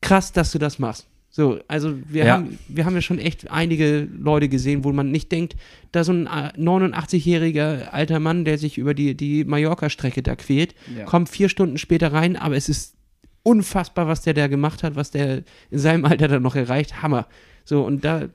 krass, dass du das machst. So, also wir, Ja. haben, wir haben ja schon echt einige Leute gesehen, wo man nicht denkt, da so ein äh, 89-jähriger alter Mann, der sich über die, die Mallorca-Strecke da quält, Ja. kommt vier Stunden später rein, aber es ist unfassbar, was der da gemacht hat, was der in seinem Alter dann noch erreicht. Hammer. So, und da,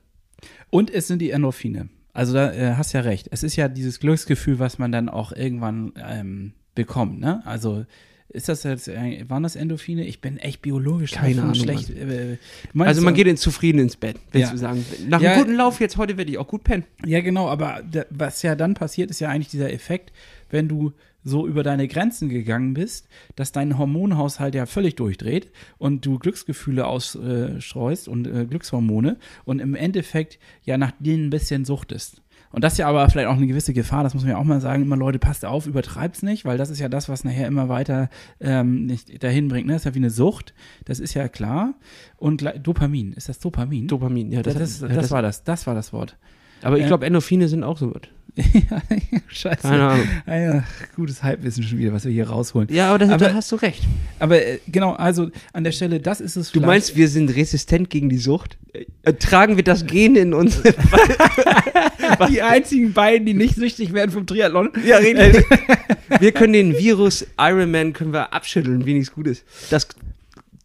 Und es sind die Endorphine. Also da äh, hast ja recht. Es ist ja dieses Glücksgefühl, was man dann auch irgendwann ähm, bekommt, ne? Also ist das jetzt, äh, waren das Endorphine? Ich bin echt biologisch Keine Ahnung, schlecht. Äh, also man so- geht in zufrieden ins Bett, willst Ja. du sagen. Nach Ja. einem guten Lauf jetzt heute werde ich auch gut pennen. Ja, genau, aber da, was ja dann passiert, ist ja eigentlich dieser Effekt, wenn du so über deine Grenzen gegangen bist, dass dein Hormonhaushalt ja völlig durchdreht und du Glücksgefühle ausstreust und äh, Glückshormone und im Endeffekt ja nach denen ein bisschen suchtest. Und das ist ja aber vielleicht auch eine gewisse Gefahr, das muss man ja auch mal sagen, immer Leute, passt auf, übertreib's nicht, weil das ist ja das, was nachher immer weiter ähm, nicht dahin bringt. Ne? Das ist ja wie eine Sucht, das ist ja klar. Und Dopamin, ist das Dopamin? Dopamin, ja. das, das, ja, das, war das, das war das Wort. Aber ich äh, glaube, Endorphine sind auch so was. ja, scheiße. Keine Ahnung. Ah ja, gutes Halbwissen schon wieder, was wir hier rausholen. Ja, aber, das, Aber- da hast du recht. Aber äh, genau, also an der Stelle, das ist es Du meinst, wir sind resistent gegen die Sucht? Äh, tragen wir das Gen in uns? die einzigen beiden, die nicht süchtig werden vom Triathlon? ja, reden wir. wir können den Virus Ironman können wir abschütteln, wie nichts Gutes. Das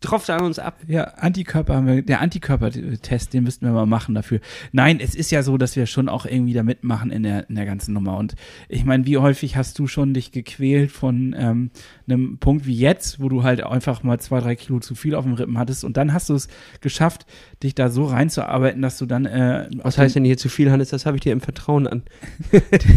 tropft an uns ab. Ja, Antikörper haben wir, der Antikörpertest, den müssten wir mal machen dafür. Nein, es ist ja so, dass wir schon auch irgendwie da mitmachen in der, in der ganzen Nummer. Und ich meine, wie häufig hast du schon dich gequält von ähm, einem Punkt wie jetzt, wo du halt einfach mal zwei, drei Kilo zu viel auf dem Rippen hattest und dann hast du es geschafft, dich da so reinzuarbeiten, dass du dann äh, Was heißt denn hier zu viel, Hannes? Das habe ich dir im Vertrauen an.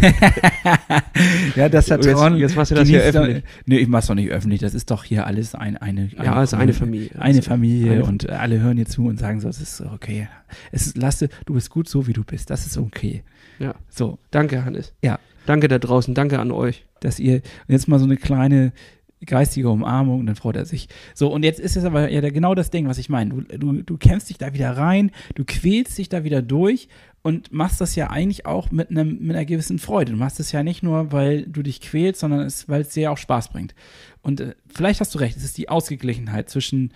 Ja, das Jetzt- Vertrauen. jetzt machst du das hier öffentlich. doch- Nee, ich mach's doch nicht öffentlich. Das ist doch hier alles ein, eine, Ja, ist eine Familie. Familie. eine Also, Familie eine- und alle hören dir zu und sagen so, es ist okay. Es ist, lasse, du bist gut so, wie du bist. Das ist okay. Ja. So, Danke, Hannes. Ja. Danke da draußen, danke an euch. dass ihr jetzt mal so eine kleine geistige Umarmung dann freut er sich. So, und jetzt ist es aber ja genau das Ding, was ich meine. Du, du, du kämpfst dich da wieder rein, du quälst dich da wieder durch und machst das ja eigentlich auch mit, einem, mit einer gewissen Freude. Du machst es ja nicht nur, weil du dich quälst, sondern es, weil es dir auch Spaß bringt. Und äh, vielleicht hast du recht, es ist die Ausgeglichenheit zwischen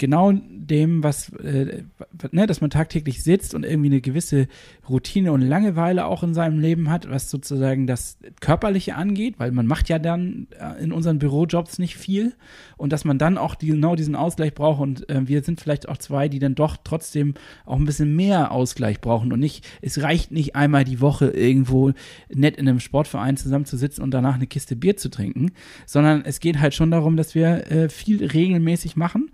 genau dem, was, äh, ne, dass man tagtäglich sitzt und irgendwie eine gewisse Routine und Langeweile auch in seinem Leben hat, was sozusagen das Körperliche angeht, weil man macht ja dann äh, in unseren Bürojobs nicht viel. Und dass man dann auch die, genau diesen Ausgleich braucht und äh, wir sind vielleicht auch zwei, die dann doch trotzdem auch ein bisschen mehr Ausgleich brauchen und nicht, es reicht nicht einmal die Woche irgendwo nett in einem Sportverein zusammenzusitzen und danach eine Kiste Bier zu trinken, sondern es geht halt schon darum, dass wir äh, viel regelmäßig machen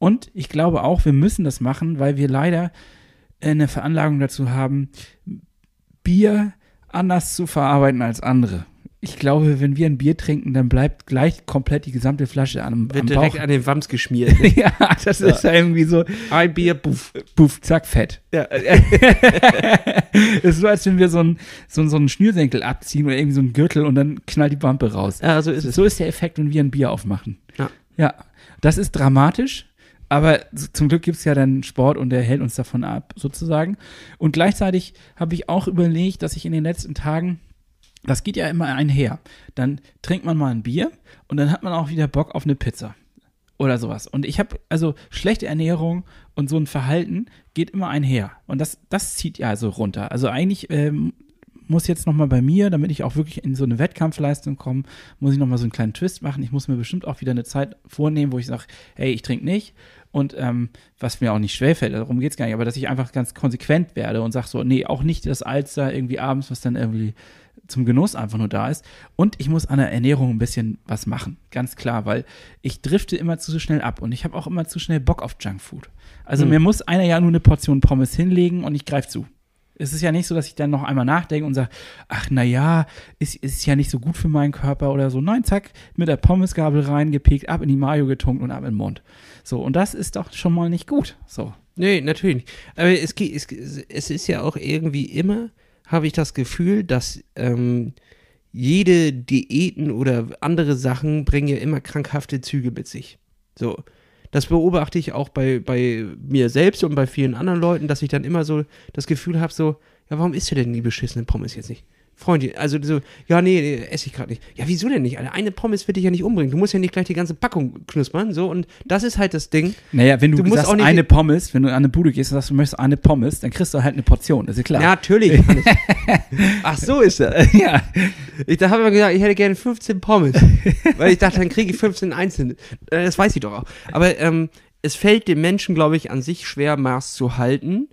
und ich glaube auch, wir müssen das machen, weil wir leider eine Veranlagung dazu haben, Bier anders zu verarbeiten als andere. Ich glaube, wenn wir ein Bier trinken, dann bleibt gleich komplett die gesamte Flasche an, am Wird Bauch. direkt an den Wams geschmiert. ja, das ist ja irgendwie so, Ein Bier, puff. puff, zack, fett. Ja. Es ist so, als wenn wir so einen so, einen- so einen Schnürsenkel abziehen oder irgendwie so einen Gürtel und dann knallt die Wampe raus. ja, so ist es. So ist der Effekt, wenn wir ein Bier aufmachen. Ja. Ja, das ist dramatisch, aber zum Glück gibt es ja dann Sport und der hält uns davon ab, sozusagen. Und gleichzeitig habe ich auch überlegt, dass ich in den letzten Tagen, das geht ja immer einher, dann trinkt man mal ein Bier und dann hat man auch wieder Bock auf eine Pizza oder sowas. Und ich habe, also schlechte Ernährung und so ein Verhalten geht immer einher. Und das, das zieht ja so runter. Also eigentlich ähm, muss jetzt nochmal bei mir, damit ich auch wirklich in so eine Wettkampfleistung komme, muss ich nochmal so einen kleinen Twist machen. Ich muss mir bestimmt auch wieder eine Zeit vornehmen, wo ich sage, hey, ich trinke nicht. Und ähm, was mir auch nicht schwerfällt, darum geht es gar nicht, aber dass ich einfach ganz konsequent werde und sage so, nee, auch nicht das Alster irgendwie abends, was dann irgendwie zum Genuss einfach nur da ist. Und ich muss an der Ernährung ein bisschen was machen, ganz klar, weil ich drifte immer zu schnell ab und ich habe auch immer zu schnell Bock auf Junkfood. Also Hm. mir muss einer ja nur eine Portion Pommes hinlegen und ich greife zu. Es ist ja nicht so, dass ich dann noch einmal nachdenke und sage, ach na ja, ist, ist ja nicht so gut für meinen Körper oder so. Nein, zack, mit der Pommesgabel reingepickt, ab in die Mayo getunkt und ab in den Mund. So, und das ist doch schon mal nicht gut. So. Nee, natürlich nicht. Aber es, es, es ist ja auch irgendwie immer, habe ich das Gefühl, dass ähm, jede Diäten oder andere Sachen bringen ja immer krankhafte Züge mit sich. So. Das beobachte ich auch bei, bei mir selbst und bei vielen anderen Leuten, dass ich dann immer so das Gefühl habe, so, ja, warum isst du denn die beschissenen Pommes jetzt nicht? Freundin, also so, ja, nee, nee esse ich gerade nicht. Ja, wieso denn nicht? Alter? Eine Pommes wird dich ja nicht umbringen. Du musst ja nicht gleich die ganze Packung knuspern, so, und das ist halt das Ding. Naja, wenn du, Du musst sagst, eine Pommes, wenn du an eine Bude gehst und sagst, du möchtest eine Pommes, dann kriegst du halt eine Portion, das ist ja klar. Ja, natürlich. Ach, so ist das. ja. Ich da habe ich gesagt, ich hätte gerne 15 Pommes. weil ich dachte, dann kriege ich 15 einzelne. Äh, Das weiß ich doch auch. Aber ähm, es fällt dem Menschen, glaube ich, an sich schwer, Maß zu halten.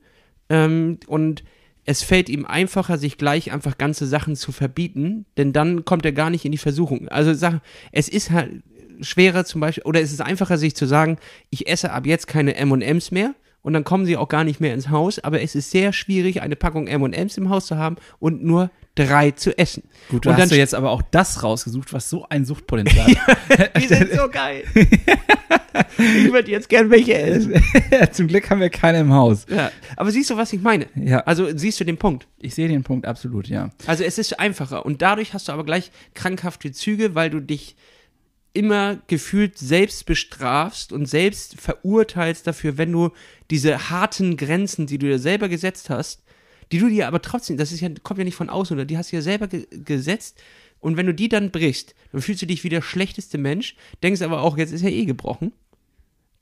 Ähm, und es fällt ihm einfacher, sich gleich einfach ganze Sachen zu verbieten, denn dann kommt er gar nicht in die Versuchung. Also sag, es ist halt schwerer zum Beispiel, oder es ist einfacher, sich zu sagen, ich esse ab jetzt keine M&M's mehr und dann kommen sie auch gar nicht mehr ins Haus, aber es ist sehr schwierig, eine Packung M&M's im Haus zu haben und nur drei zu essen. Gut, du und hast du jetzt aber auch das rausgesucht, was so ein Suchtpotenzial hat. Die sind so geil. ich würde jetzt gern welche essen. Zum Glück haben wir keine im Haus. Ja. Aber siehst du, was ich meine? Ja. Also siehst du den Punkt. Ich sehe den Punkt absolut, ja. Also es ist einfacher und dadurch hast du aber gleich krankhafte Züge, weil du dich immer gefühlt selbst bestrafst und selbst verurteilst dafür, wenn du diese harten Grenzen, die du dir selber gesetzt hast, die du dir aber trotzdem, das ist ja, kommt ja nicht von außen, oder die hast du ja selber ge gesetzt und wenn du die dann brichst, dann fühlst du dich wie der schlechteste Mensch, denkst aber auch, jetzt ist ja eh gebrochen.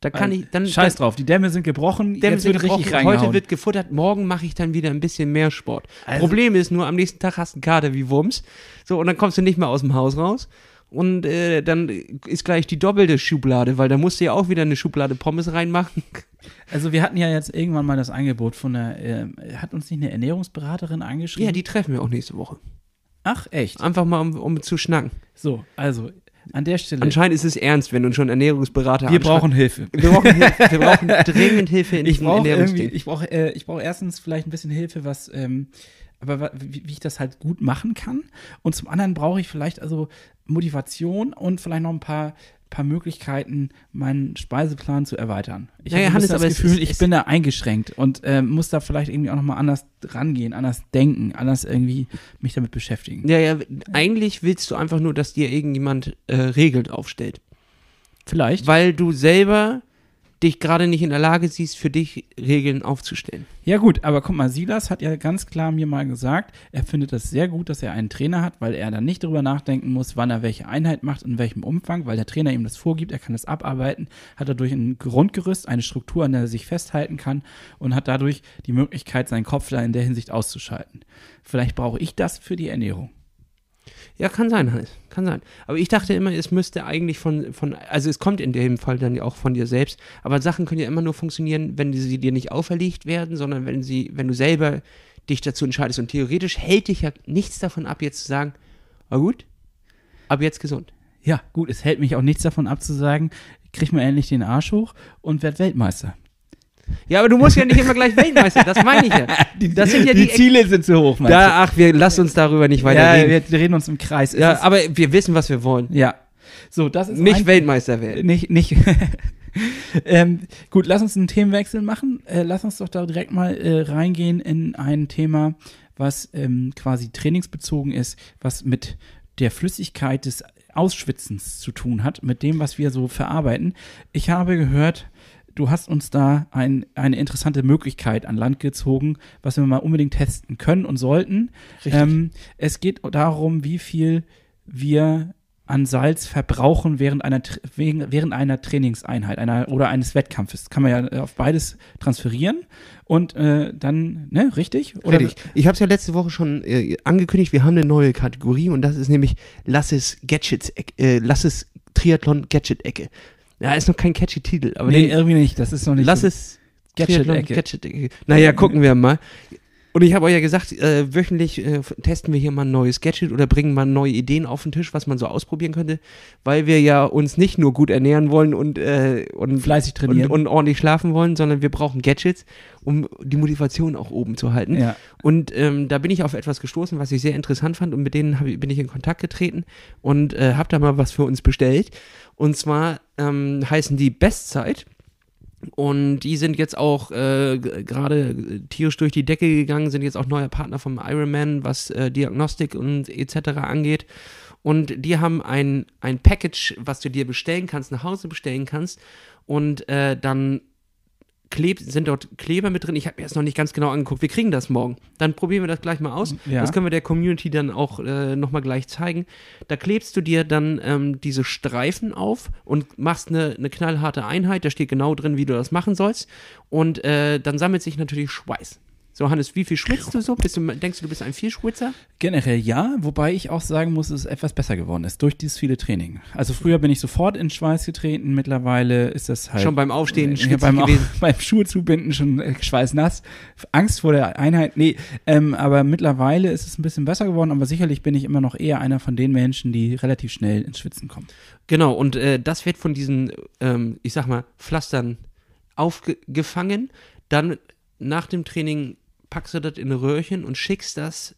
Da kann ich dann Scheiß drauf, die Dämme sind gebrochen, Dämme jetzt sind wird richtig gebrochen, reingehauen. Heute wird gefuttert, morgen mache ich dann wieder ein bisschen mehr Sport. Also- Problem ist nur, am nächsten Tag hast du einen Kater wie Wumms. So, und dann kommst du nicht mehr aus dem Haus raus. Und äh, dann ist gleich die doppelte Schublade, weil da musst du ja auch wieder eine Schublade Pommes reinmachen. Also wir hatten ja jetzt irgendwann mal das Angebot von einer, ähm, hat uns nicht eine Ernährungsberaterin angeschrieben? Ja, die treffen wir auch nächste Woche. Ach, echt? Einfach mal, um, um zu schnacken. So, also an der Stelle, Anscheinend ist es ernst, wenn du schon Ernährungsberater wir brauchen Hilfe. wir brauchen, Hilfe. wir brauchen dringend Hilfe in Ich diesem Ernährungsding. ich brauche, äh, ich brauche erstens vielleicht ein bisschen Hilfe, was, ähm, aber wie, wie ich das halt gut machen kann. Und zum anderen brauche ich vielleicht also Motivation und vielleicht noch ein paar, paar Möglichkeiten, meinen Speiseplan zu erweitern. Ich Ja, habe Hannes, das Gefühl, ich bin da eingeschränkt und äh, muss da vielleicht irgendwie auch nochmal anders rangehen, anders denken, anders irgendwie mich damit beschäftigen. Ja, ja, eigentlich willst du einfach nur, dass dir irgendjemand äh, Regeln aufstellt. Vielleicht. Weil du selber dich gerade nicht in der Lage siehst, für dich Regeln aufzustellen. Ja gut, aber guck mal, Silas hat ja ganz klar mir mal gesagt, er findet das sehr gut, dass er einen Trainer hat, weil er dann nicht darüber nachdenken muss, wann er welche Einheit macht, in welchem Umfang, weil der Trainer ihm das vorgibt, er kann das abarbeiten, hat dadurch ein Grundgerüst, eine Struktur, an der er sich festhalten kann und hat dadurch die Möglichkeit, seinen Kopf da in der Hinsicht auszuschalten. Vielleicht brauche ich das für die Ernährung. Ja, kann sein, Hannes. Kann sein. Aber ich dachte immer, es müsste eigentlich von, von, also es kommt in dem Fall dann ja auch von dir selbst, aber Sachen können ja immer nur funktionieren, wenn sie dir nicht auferlegt werden, sondern wenn sie, wenn du selber dich dazu entscheidest. Und theoretisch hält dich ja nichts davon ab, jetzt zu sagen, na gut, ab jetzt gesund. Ja, gut, es hält mich auch nichts davon ab zu sagen, krieg mal endlich den Arsch hoch und werd Weltmeister. Ja, aber du musst ja nicht immer gleich Weltmeister, das meine ich ja. Das sind ja die, Ziele sind zu hoch, Da, ach, wir lassen uns darüber nicht weiter Ja, reden. wir reden uns im Kreis. Es Ja, aber wir wissen, was wir wollen. Ja. So, das ist Nicht Weltmeister werden. nicht nicht ähm, gut, lass uns einen Themenwechsel machen. Äh, lass uns doch da direkt mal äh, reingehen in ein Thema, was ähm, quasi trainingsbezogen ist, was mit der Flüssigkeit des Ausschwitzens zu tun hat, mit dem, was wir so verarbeiten. Ich habe gehört, du hast uns da ein, eine interessante Möglichkeit an Land gezogen, was wir mal unbedingt testen können und sollten. Richtig. Ähm, es geht darum, wie viel wir an Salz verbrauchen während einer, während einer Trainingseinheit einer, oder eines Wettkampfes. Kann man ja äh, auf beides transferieren und äh, dann, ne, richtig? Oder Richtig. Ich habe es ja letzte Woche schon äh, angekündigt, wir haben eine neue Kategorie und das ist nämlich Lass es Gadgets, äh, Lass es Triathlon Gadget Ecke. Ja, ist noch kein catchy Titel, aber Nee, den, irgendwie nicht. Das ist noch nicht Lass so. es Gadget-Ecke. Gadget. Naja, gucken wir mal. Und ich habe euch ja gesagt, äh, wöchentlich äh, testen wir hier mal ein neues Gadget oder bringen mal neue Ideen auf den Tisch, was man so ausprobieren könnte, weil wir ja uns nicht nur gut ernähren wollen und, äh, und Fleißig trainieren. Und, und ordentlich schlafen wollen, sondern wir brauchen Gadgets, um die Motivation auch oben zu halten. Ja. Und ähm, da bin ich auf etwas gestoßen, was ich sehr interessant fand und mit denen ich- bin ich in Kontakt getreten und äh, habe da mal was für uns bestellt. Und zwar ähm, heißen die Bestzeit. Und die sind jetzt auch äh, gerade tierisch durch die Decke gegangen, sind jetzt auch neuer Partner vom Ironman, was äh, Diagnostik und etc. angeht. Und die haben ein, ein Package, was du dir bestellen kannst, nach Hause bestellen kannst. Und äh, dann klebt, sind dort Kleber mit drin. Ich habe mir das noch nicht ganz genau angeguckt. Wir kriegen das morgen. Dann probieren wir das gleich mal aus. Ja. Das können wir der Community dann auch äh, nochmal gleich zeigen. Da klebst du dir dann ähm, diese Streifen auf und machst eine, eine knallharte Einheit. Da steht genau drin, wie du das machen sollst. Und äh, dann sammelt sich natürlich Schweiß. So, Hannes, wie viel schwitzt du so? Bist du, denkst du, du bist ein Vielschwitzer? Generell ja, wobei ich auch sagen muss, dass es etwas besser geworden ist durch dieses viele Training. Also früher bin ich sofort in Schweiß getreten, mittlerweile ist das halt. Schon beim Aufstehen schwitzig beim, gewesen. beim Schuhe zubinden schon äh, schweißnass. Angst vor der Einheit, nee. Ähm, aber mittlerweile ist es ein bisschen besser geworden, aber sicherlich bin ich immer noch eher einer von den Menschen, die relativ schnell ins Schwitzen kommen. Genau, und äh, das wird von diesen, ähm, ich sag mal, Pflastern aufgefangen. Dann nach dem Training packst du das in ein Röhrchen und schickst das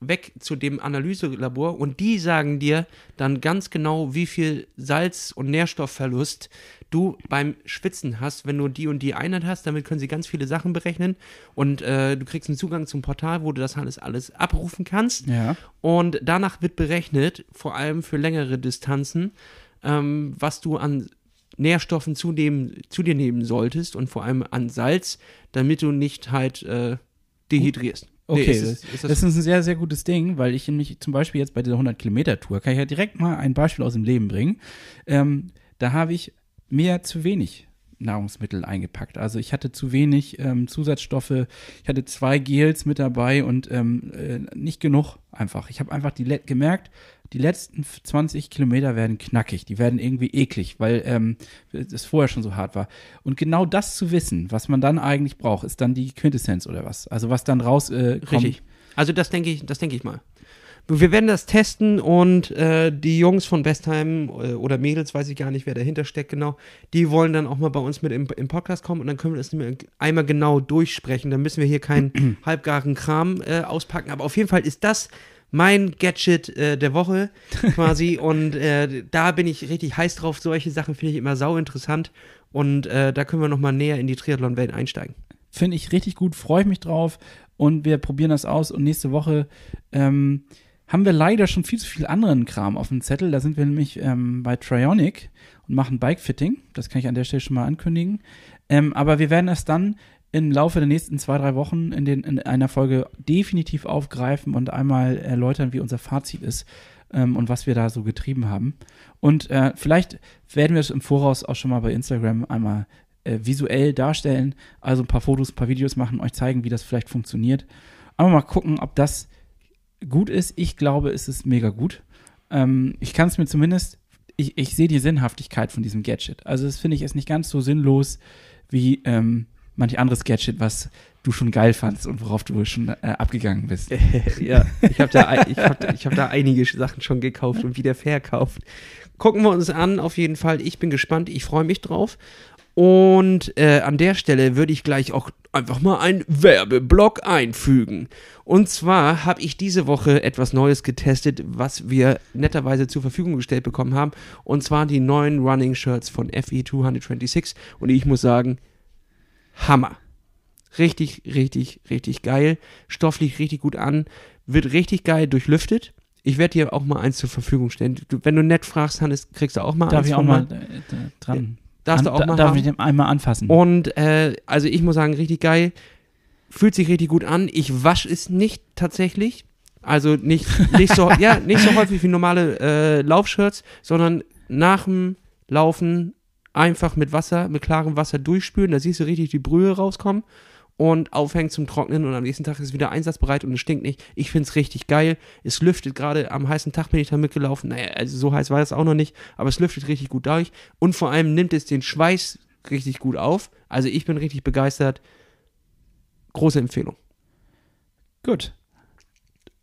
weg zu dem Analyselabor und die sagen dir dann ganz genau, wie viel Salz- und Nährstoffverlust du beim Schwitzen hast, wenn du die und die Einheit hast. Damit können sie ganz viele Sachen berechnen und äh, du kriegst einen Zugang zum Portal, wo du das alles, alles abrufen kannst. Ja. Und danach wird berechnet, vor allem für längere Distanzen, ähm, was du an Nährstoffen zu, dem, zu dir nehmen solltest und vor allem an Salz, damit du nicht halt äh, dehydrierst. Nee, Okay, ist das, ist das das- ist ein sehr, sehr gutes Ding, weil ich nämlich zum Beispiel jetzt bei dieser 100-Kilometer-Tour, kann ich ja direkt mal ein Beispiel aus dem Leben bringen. Ähm, da habe ich mir zu wenig Nahrungsmittel eingepackt. Also ich hatte zu wenig ähm, Zusatzstoffe, ich hatte zwei Gels mit dabei und ähm, äh, nicht genug einfach. Ich habe einfach die gemerkt, die letzten 20 Kilometer werden knackig, die werden irgendwie eklig, weil ähm, es vorher schon so hart war. Und genau das zu wissen, was man dann eigentlich braucht, ist dann die Quintessenz oder was. Also was dann raus äh, kommt. Richtig. Also das denke ich, das denke ich mal. Wir werden das testen und äh, die Jungs von Bestheim äh, oder Mädels, weiß ich gar nicht, wer dahinter steckt genau, die wollen dann auch mal bei uns mit im, im Podcast kommen und dann können wir das einmal genau durchsprechen. Dann müssen wir hier keinen halbgaren Kram äh, auspacken. Aber auf jeden Fall ist das mein Gadget äh, der Woche quasi. und äh, da bin ich richtig heiß drauf. Solche Sachen finde ich immer sau interessant. Und äh, da können wir nochmal näher in die Triathlon-Welt einsteigen. Finde ich richtig gut, freue ich mich drauf. Und wir probieren das aus. Und nächste Woche ähm, haben wir leider schon viel zu viel anderen Kram auf dem Zettel. Da sind wir nämlich ähm, bei Trionic und machen Bikefitting. Das kann ich an der Stelle schon mal ankündigen. Ähm, aber wir werden das dann im Laufe der nächsten zwei, drei Wochen in, den, in einer Folge definitiv aufgreifen und einmal erläutern, wie unser Fazit ist ähm, und was wir da so getrieben haben. Und äh, vielleicht werden wir es im Voraus auch schon mal bei Instagram einmal äh, visuell darstellen, also ein paar Fotos, ein paar Videos machen, euch zeigen, wie das vielleicht funktioniert. Aber mal gucken, ob das gut ist. Ich glaube, es ist mega gut. Ähm, ich kann es mir zumindest, ich, ich sehe die Sinnhaftigkeit von diesem Gadget. Also das finde ich ist nicht ganz so sinnlos wie ähm, manch anderes Gadget, was du schon geil fandst und worauf du schon äh, abgegangen bist. ja, ich habe da, ich hab, ich hab da einige Sachen schon gekauft und wieder verkauft. Gucken wir uns an, auf jeden Fall. Ich bin gespannt, ich freue mich drauf. Und äh, an der Stelle würde ich gleich auch einfach mal einen Werbeblock einfügen. Und zwar habe ich diese Woche etwas Neues getestet, was wir netterweise zur Verfügung gestellt bekommen haben. Und zwar die neuen Running Shirts von FE226. Und ich muss sagen, Hammer. Richtig, richtig, richtig geil. Stofflich richtig gut an. Wird richtig geil durchlüftet. Ich werde dir auch mal eins zur Verfügung stellen. Du, wenn du nett fragst, Hannes, kriegst du auch mal Darf eins ich auch von mal mir. äh, dran? Darfst du auch An- mal Darf haben. ich den einmal anfassen? Und äh, also ich muss sagen, richtig geil. Fühlt sich richtig gut an. Ich wasche es nicht tatsächlich. Also nicht, nicht, so, ja, nicht so häufig wie normale äh, Laufshirts, sondern nach dem Laufen einfach mit Wasser, mit klarem Wasser durchspülen. Da siehst du richtig die Brühe rauskommen und aufhängen zum Trocknen und am nächsten Tag ist es wieder einsatzbereit und es stinkt nicht. Ich finde es richtig geil. Es lüftet gerade am heißen Tag bin ich da mitgelaufen. Naja, also so heiß war es auch noch nicht, aber es lüftet richtig gut durch und vor allem nimmt es den Schweiß richtig gut auf. Also ich bin richtig begeistert. Große Empfehlung. Gut.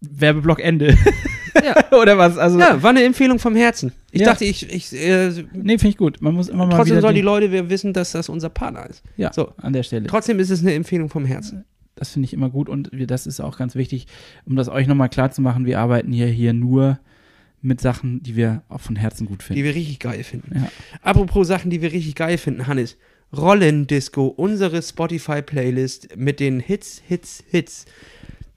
Werbeblock Ende. Ja. Oder was? Also, Ja, war eine Empfehlung vom Herzen. Ich Ja. dachte, ich, ich äh, nee, finde ich gut. Man muss immer mal trotzdem sollen die Leute wir wissen, dass das unser Partner ist. ja, so. an der Stelle. Trotzdem ist es eine Empfehlung vom Herzen. Das finde ich immer gut und wir, das ist auch ganz wichtig, um das euch nochmal klar zu machen. Wir arbeiten hier, hier nur mit Sachen, die wir auch von Herzen gut Die finden. wir richtig geil finden. Ja. Apropos Sachen, die wir richtig geil finden, Hannes. Rollendisco, unsere Spotify-Playlist mit den Hits, Hits, Hits.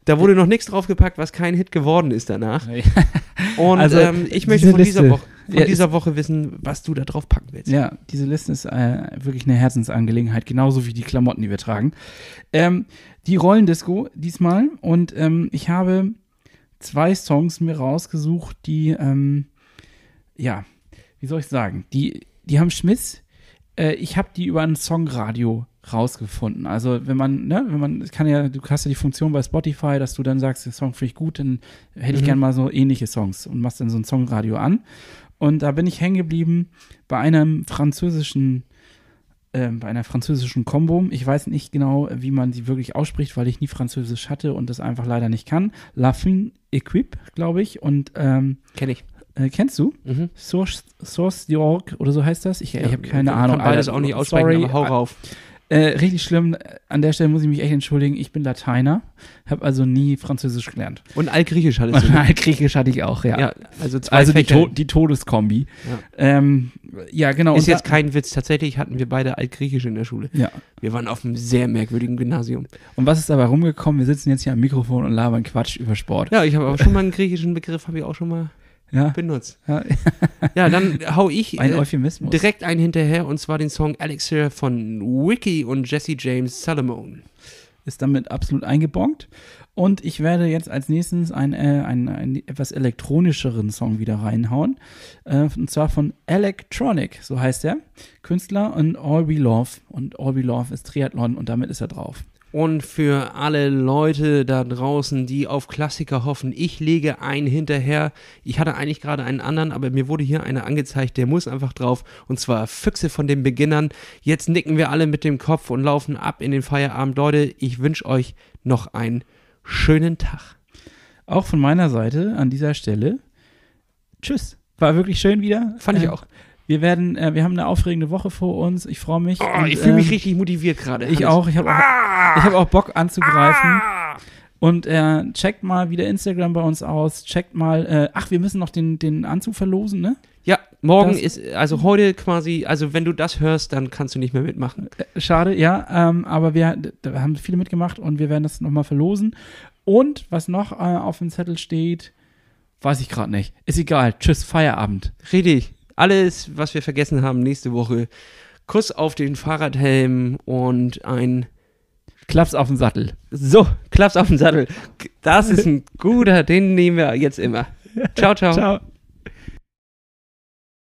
Da wurde noch nichts draufgepackt, was kein Hit geworden ist danach. Und Also, ähm, ich möchte diese von dieser, Liste- Woche, von Ja, dieser Woche wissen, was du da drauf packen willst. Ja, diese Liste ist äh, wirklich eine Herzensangelegenheit, genauso wie die Klamotten, die wir tragen. Ähm, die Rollendisco diesmal und ähm, ich habe zwei Songs mir rausgesucht, die, ähm, ja, wie soll ich sagen, die, die haben Schmiss. Äh, ich habe die über ein Songradio rausgefunden. Also wenn man, ne, wenn man, kann ja, du hast ja die Funktion bei Spotify, dass du dann sagst, der Song finde ich gut, dann hätte ich Mhm. gern mal so ähnliche Songs und machst dann so ein Songradio an. Und da bin ich hängen geblieben bei einem französischen, ähm, bei einer französischen Combo. Ich weiß nicht genau, wie man sie wirklich ausspricht, weil ich nie Französisch hatte und das einfach leider nicht kann. La Fin Equipe, glaube ich. Und ähm, Kenn ich. äh, kennst du? Mhm. Source, Source d'Org oder so heißt das? Ich, ich habe keine ich Ahnung. Kann beides Alter. auch nicht aussprechen, Sorry, aber hau rauf. Äh, richtig schlimm. An der Stelle muss ich mich echt entschuldigen. Ich bin Lateiner, habe also nie Französisch gelernt. Und Altgriechisch hattest du. Und Griechisch hatte ich auch, ja. ja, also zwei also die, to die Todeskombi. Ja. Ähm, ja, genau. Ist jetzt kein Witz. Tatsächlich hatten wir beide Altgriechisch in der Schule. ja. Wir waren auf einem sehr merkwürdigen Gymnasium. Und was ist dabei rumgekommen? Wir sitzen jetzt hier am Mikrofon und labern Quatsch über Sport. Ja, ich habe auch schon mal einen griechischen Begriff, habe ich auch schon mal Ja. benutzt. ja. Ja, dann hau ich Ein äh, direkt einen hinterher und zwar den Song Elixir von Wiki und Jesse James Salomon. ist damit absolut eingebongt. Und ich werde jetzt als nächstes einen, äh, einen, einen etwas elektronischeren Song wieder reinhauen. Äh, und zwar von Electronic, so heißt er. Künstler und All We Love. Und All We Love ist Triathlon und damit ist er drauf. Und für alle Leute da draußen, die auf Klassiker hoffen, ich lege einen hinterher. Ich hatte eigentlich gerade einen anderen, aber mir wurde hier einer angezeigt, der muss einfach drauf. Und zwar Füchse von den Beginnern. Jetzt nicken wir alle mit dem Kopf und laufen ab in den Feierabend. Leute, ich wünsche euch noch einen schönen Tag. Auch von meiner Seite an dieser Stelle. Tschüss. War wirklich schön wieder. Fand ich Äh, auch. Wir werden, äh, wir haben eine aufregende Woche vor uns. Ich freue mich. Oh, Und, ich fühle mich ähm, richtig motiviert gerade. Ich Hannes. auch. Ich habe auch, ich hab auch Bock anzugreifen. Und äh, checkt mal wieder Instagram bei uns aus. Checkt mal, äh, ach, wir müssen noch den, den Anzug verlosen, ne? Ja, morgen Das- ist, also heute quasi, also wenn du das hörst, dann kannst du nicht mehr mitmachen. Äh, Schade, ja, ähm, aber wir da haben viele mitgemacht und wir werden das nochmal verlosen. Und was noch äh, auf dem Zettel steht, weiß ich gerade nicht. Ist egal. Tschüss, Feierabend. Richtig. Alles, was wir vergessen haben, nächste Woche. Kuss auf den Fahrradhelm und ein Klaps auf den Sattel. So, Klaps auf den Sattel. Das ist ein guter, den nehmen wir jetzt immer. Ciao, ciao. Ciao.